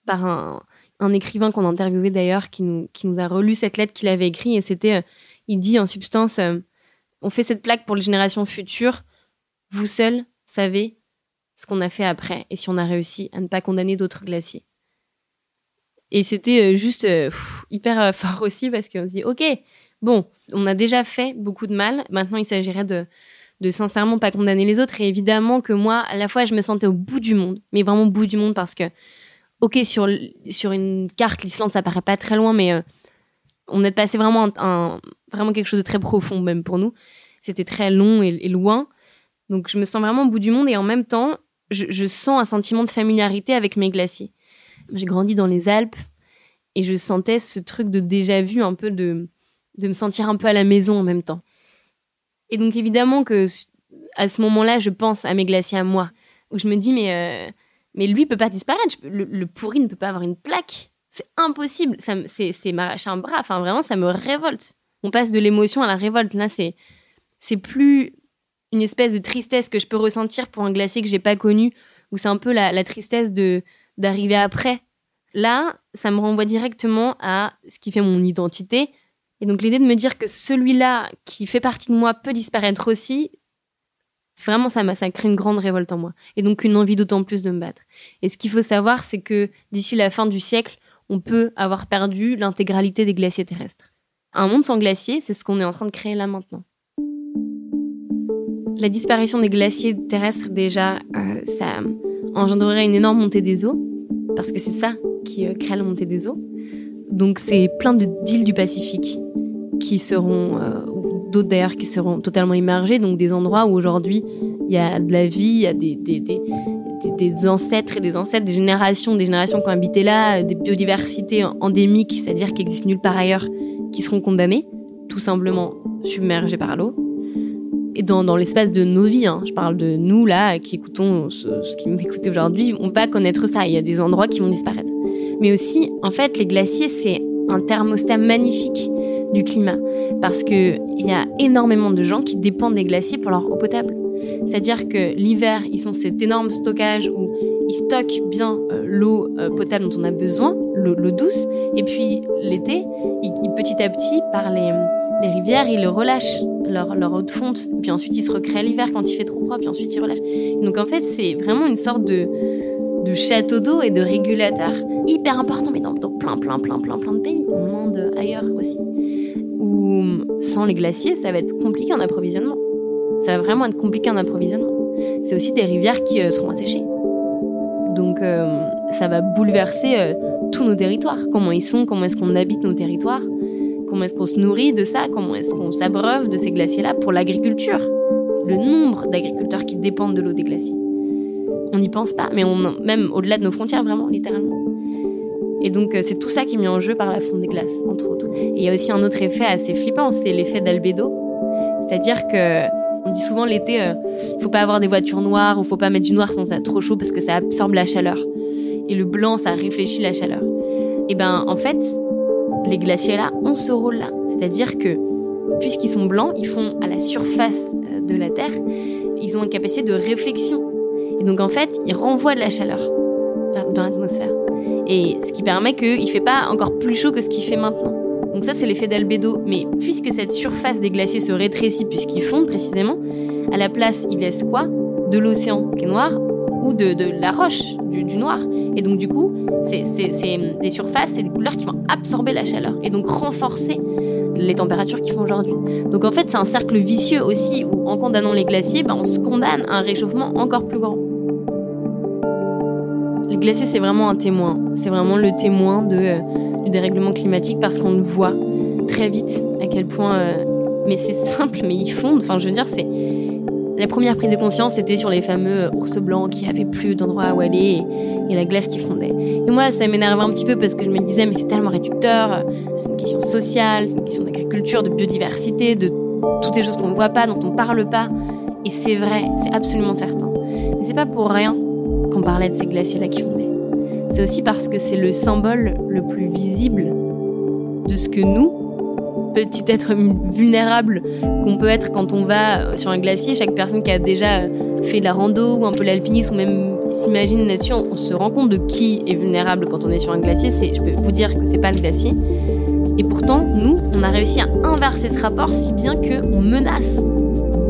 par un, écrivain qu'on a interviewé d'ailleurs, qui nous, a relu cette lettre qu'il avait écrite. Et c'était, euh, il dit en substance, euh, on fait cette plaque pour les générations futures. Vous seuls savez ce qu'on a fait après et si on a réussi à ne pas condamner d'autres glaciers. Et c'était euh, juste hyper fort aussi parce qu'on se dit, OK, bon, on a déjà fait beaucoup de mal. Maintenant, il s'agirait de, de sincèrement pas condamner les autres. Et évidemment que moi, à la fois, je me sentais au bout du monde, mais vraiment au bout du monde parce que, ok, sur, sur une carte, l'Islande, ça paraît pas très loin, mais euh, on est passé vraiment un, vraiment quelque chose de très profond même pour nous. C'était très long et, loin. Donc je me sens vraiment au bout du monde et en même temps, je, sens un sentiment de familiarité avec mes glaciers. J'ai grandi dans les Alpes et je sentais ce truc de déjà vu, un peu de, de me sentir un peu à la maison en même temps. Et donc évidemment que à ce moment-là, je pense à mes glaciers à moi, où je me dis mais euh, mais lui peut pas disparaître, le, pourri ne peut pas avoir une plaque, c'est impossible, c'est c'est m'arracher un bras, enfin vraiment ça me révolte. On passe de l'émotion à la révolte. Là c'est c'est plus une espèce de tristesse que je peux ressentir pour un glacier que j'ai pas connu, où c'est un peu la tristesse de d'arriver après. Là, ça me renvoie directement à ce qui fait mon identité, et donc l'idée de me dire que celui-là qui fait partie de moi peut disparaître aussi, vraiment ça m'a ça une grande révolte en moi et donc une envie d'autant plus de me battre. Et ce qu'il faut savoir c'est que d'ici la fin du siècle, on peut avoir perdu l'intégralité des glaciers terrestres. Un monde sans glaciers, c'est ce qu'on est en train de créer là maintenant. La disparition des glaciers terrestres déjà, euh, ça engendrerait une énorme montée des eaux parce que c'est ça qui euh, crée la montée des eaux. Donc c'est plein d'îles du Pacifique qui seront, euh, d'autres d'ailleurs qui seront totalement immergées, donc des endroits où aujourd'hui il y a de la vie, il y a des, ancêtres et des ancêtres, des générations, des générations qui ont habité là, des biodiversités endémiques, c'est-à-dire qui existent nulle part ailleurs, qui seront condamnées, tout simplement submergées par l'eau. Et dans, l'espace de nos vies, hein, je parle de nous là, qui écoutons ce, qui m'écoute aujourd'hui, on pas connaître ça. Il y a des endroits qui vont disparaître. Mais aussi, en fait, les glaciers, c'est un thermostat magnifique du climat parce que il y a énormément de gens qui dépendent des glaciers pour leur eau potable. C'est-à-dire que l'hiver, ils sont cet énorme stockage où ils stockent bien euh, l'eau euh, potable dont on a besoin, l'eau douce, et puis l'été, petit à petit, par les, rivières, ils le relâchent leur, leur eau de fonte, puis ensuite ils se recréent l'hiver quand il fait trop froid, puis ensuite ils relâchent. Donc en fait, c'est vraiment une sorte de, de château d'eau et de régulateur hyper important, mais dans, plein, plein, plein, plein, plein de pays, au monde ailleurs aussi. Où sans les glaciers, ça va être compliqué en approvisionnement. Ça va vraiment être compliqué en approvisionnement. C'est aussi des rivières qui euh, seront asséchées. Donc euh, ça va bouleverser euh, tous nos territoires. Comment ils sont, comment est-ce qu'on habite nos territoires, comment est-ce qu'on se nourrit de ça, comment est-ce qu'on s'abreuve de ces glaciers-là pour l'agriculture? Le nombre d'agriculteurs qui dépendent de l'eau des glaciers. On n'y pense pas, mais on, même au-delà de nos frontières, vraiment, littéralement. Et donc, euh, c'est tout ça qui est mis en jeu par la fonte des glaces, entre autres. Et il y a aussi un autre effet assez flippant, c'est l'effet d'albédo. C'est-à-dire que on dit souvent l'été, il euh, faut pas avoir des voitures noires ou faut pas mettre du noir quand t'as trop chaud parce que ça absorbe la chaleur. Et le blanc, ça réfléchit la chaleur. Et ben, en fait, les glaciers là ont ce rôle-là. C'est-à-dire que, puisqu'ils sont blancs, ils font à la surface euh, de la Terre, ils ont une capacité de réflexion et donc en fait, il renvoie de la chaleur dans l'atmosphère. Et ce qui permet qu'il ne fait pas encore plus chaud que ce qu'il fait maintenant. Donc ça, c'est l'effet d'albédo. Mais puisque cette surface des glaciers se rétrécit puisqu'ils fondent précisément, à la place, il laisse quoi? De l'océan qui est noir ou de, la roche, du, noir. Et donc du coup, c'est des surfaces et des couleurs qui vont absorber la chaleur et donc renforcer les températures qui font aujourd'hui. Donc en fait, c'est un cercle vicieux aussi où en condamnant les glaciers, ben, on se condamne à un réchauffement encore plus grand. Les glaciers, c'est vraiment un témoin. C'est vraiment le témoin de, euh, du dérèglement climatique parce qu'on le voit très vite à quel point. Euh, mais c'est simple, mais ils fondent. Enfin, je veux dire, c'est. La première prise de conscience, c'était sur les fameux ours blancs qui avaient plus d'endroit où aller et, la glace qui fondait. Et moi, ça m'énervait un petit peu parce que je me disais, mais c'est tellement réducteur, c'est une question sociale, c'est une question d'agriculture, de biodiversité, de toutes ces choses qu'on ne voit pas, dont on ne parle pas. Et c'est vrai, c'est absolument certain. Mais c'est pas pour rien qu'on parlait de ces glaciers-là qui fondaient. C'est aussi parce que c'est le symbole le plus visible de ce que nous, petits êtres vulnérables qu'on peut être quand on va sur un glacier, chaque personne qui a déjà fait de la rando ou un peu l'alpinisme ou même s'imagine nature, on se rend compte de qui est vulnérable quand on est sur un glacier. C'est, je peux vous dire que c'est pas le glacier. Et pourtant, nous, on a réussi à inverser ce rapport si bien qu'on menace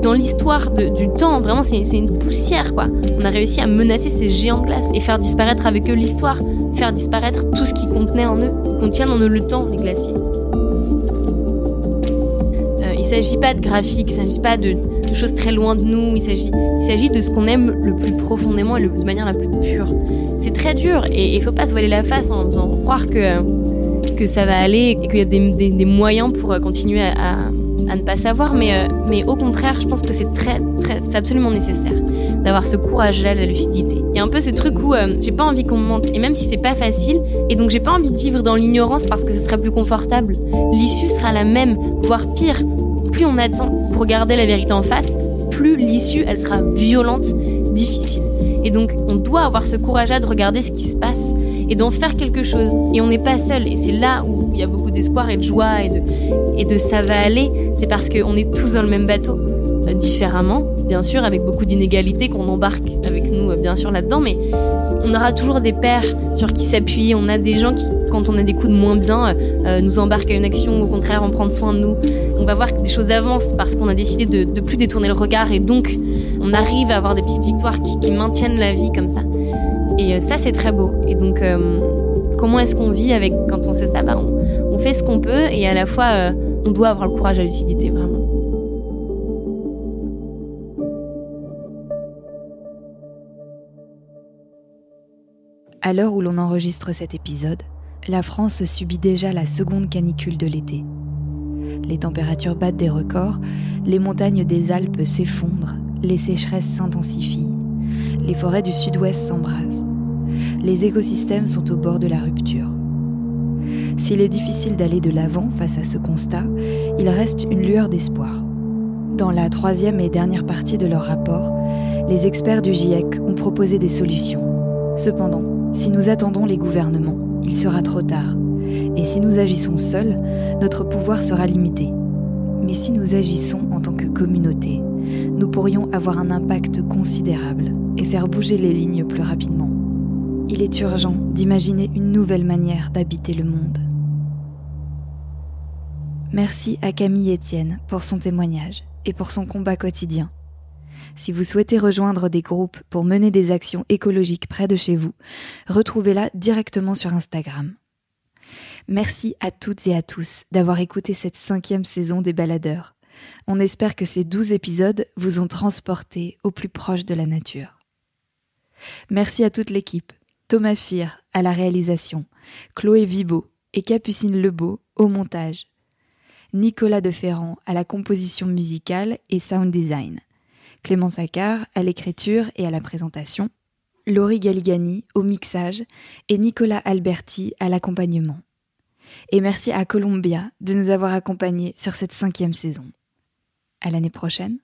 dans l'histoire du temps, vraiment, c'est une poussière, quoi. On a réussi à menacer ces géants de glace et faire disparaître avec eux l'histoire, faire disparaître tout ce qui contenait en eux, contient en eux le temps, les glaciers. Euh, il s'agit pas de graphique, il s'agit pas de, choses très loin de nous, il s'agit, il s'agit de ce qu'on aime le plus profondément et de manière la plus pure. C'est très dur et il faut pas se voiler la face en faisant croire que, que ça va aller et qu'il y a des, moyens pour continuer à à ne pas savoir, mais, euh, mais au contraire, je pense que c'est très, très, absolument nécessaire d'avoir ce courage-là, la lucidité. Il y a un peu ce truc où euh, j'ai pas envie qu'on me mente, et même si c'est pas facile, et donc j'ai pas envie de vivre dans l'ignorance parce que ce serait plus confortable. L'issue sera la même, voire pire. Plus on attend pour garder la vérité en face, plus l'issue, elle sera violente, difficile. Et donc, on doit avoir ce courage-là de regarder ce qui se passe et d'en faire quelque chose. Et on n'est pas seul. Et c'est là où il y a beaucoup d'espoir et de joie et de, et de ça va aller. C'est parce qu'on est tous dans le même bateau. Euh, différemment, bien sûr, avec beaucoup d'inégalités qu'on embarque avec nous, euh, bien sûr, là-dedans. Mais on aura toujours des pères sur qui s'appuyer. On a des gens qui, quand on a des coups de moins bien, euh, nous embarquent à une action, au contraire, en prendre soin de nous. On va voir que des choses avancent parce qu'on a décidé de, de plus détourner le regard et donc on arrive à avoir des petites victoires qui, maintiennent la vie comme ça. Et euh, ça, c'est très beau. Et donc, euh, comment est-ce qu'on vit avec quand on sait ça? Bah, on, fait ce qu'on peut et à la fois, euh, on doit avoir le courage à lucidité, vraiment. À l'heure où l'on enregistre cet épisode, la France subit déjà la seconde canicule de l'été. Les températures battent des records, les montagnes des Alpes s'effondrent les sécheresses s'intensifient, les forêts du sud-ouest s'embrasent, les écosystèmes sont au bord de la rupture. S'il est difficile d'aller de l'avant face à ce constat, il reste une lueur d'espoir. Dans la troisième et dernière partie de leur rapport, les experts du GIEC ont proposé des solutions. Cependant, si nous attendons les gouvernements, il sera trop tard. Et si nous agissons seuls, notre pouvoir sera limité. Mais si nous agissons en tant que communauté, nous pourrions avoir un impact considérable et faire bouger les lignes plus rapidement. Il est urgent d'imaginer une nouvelle manière d'habiter le monde. Merci à Camille Etienne pour son témoignage et pour son combat quotidien. Si vous souhaitez rejoindre des groupes pour mener des actions écologiques près de chez vous, retrouvez-la directement sur Instagram. Merci à toutes et à tous d'avoir écouté cette cinquième saison des baladeurs. On espère que ces douze épisodes vous ont transporté au plus proche de la nature. Merci à toute l'équipe, Thomas Fir à la réalisation, Chloé Vibo et Capucine Lebeau au montage, Nicolas Deferrand à la composition musicale et sound design, Clément Saccard à l'écriture et à la présentation, Laurie Galigani au mixage et Nicolas Alberti à l'accompagnement. Et merci à Columbia de nous avoir accompagnés sur cette cinquième saison. À l'année prochaine.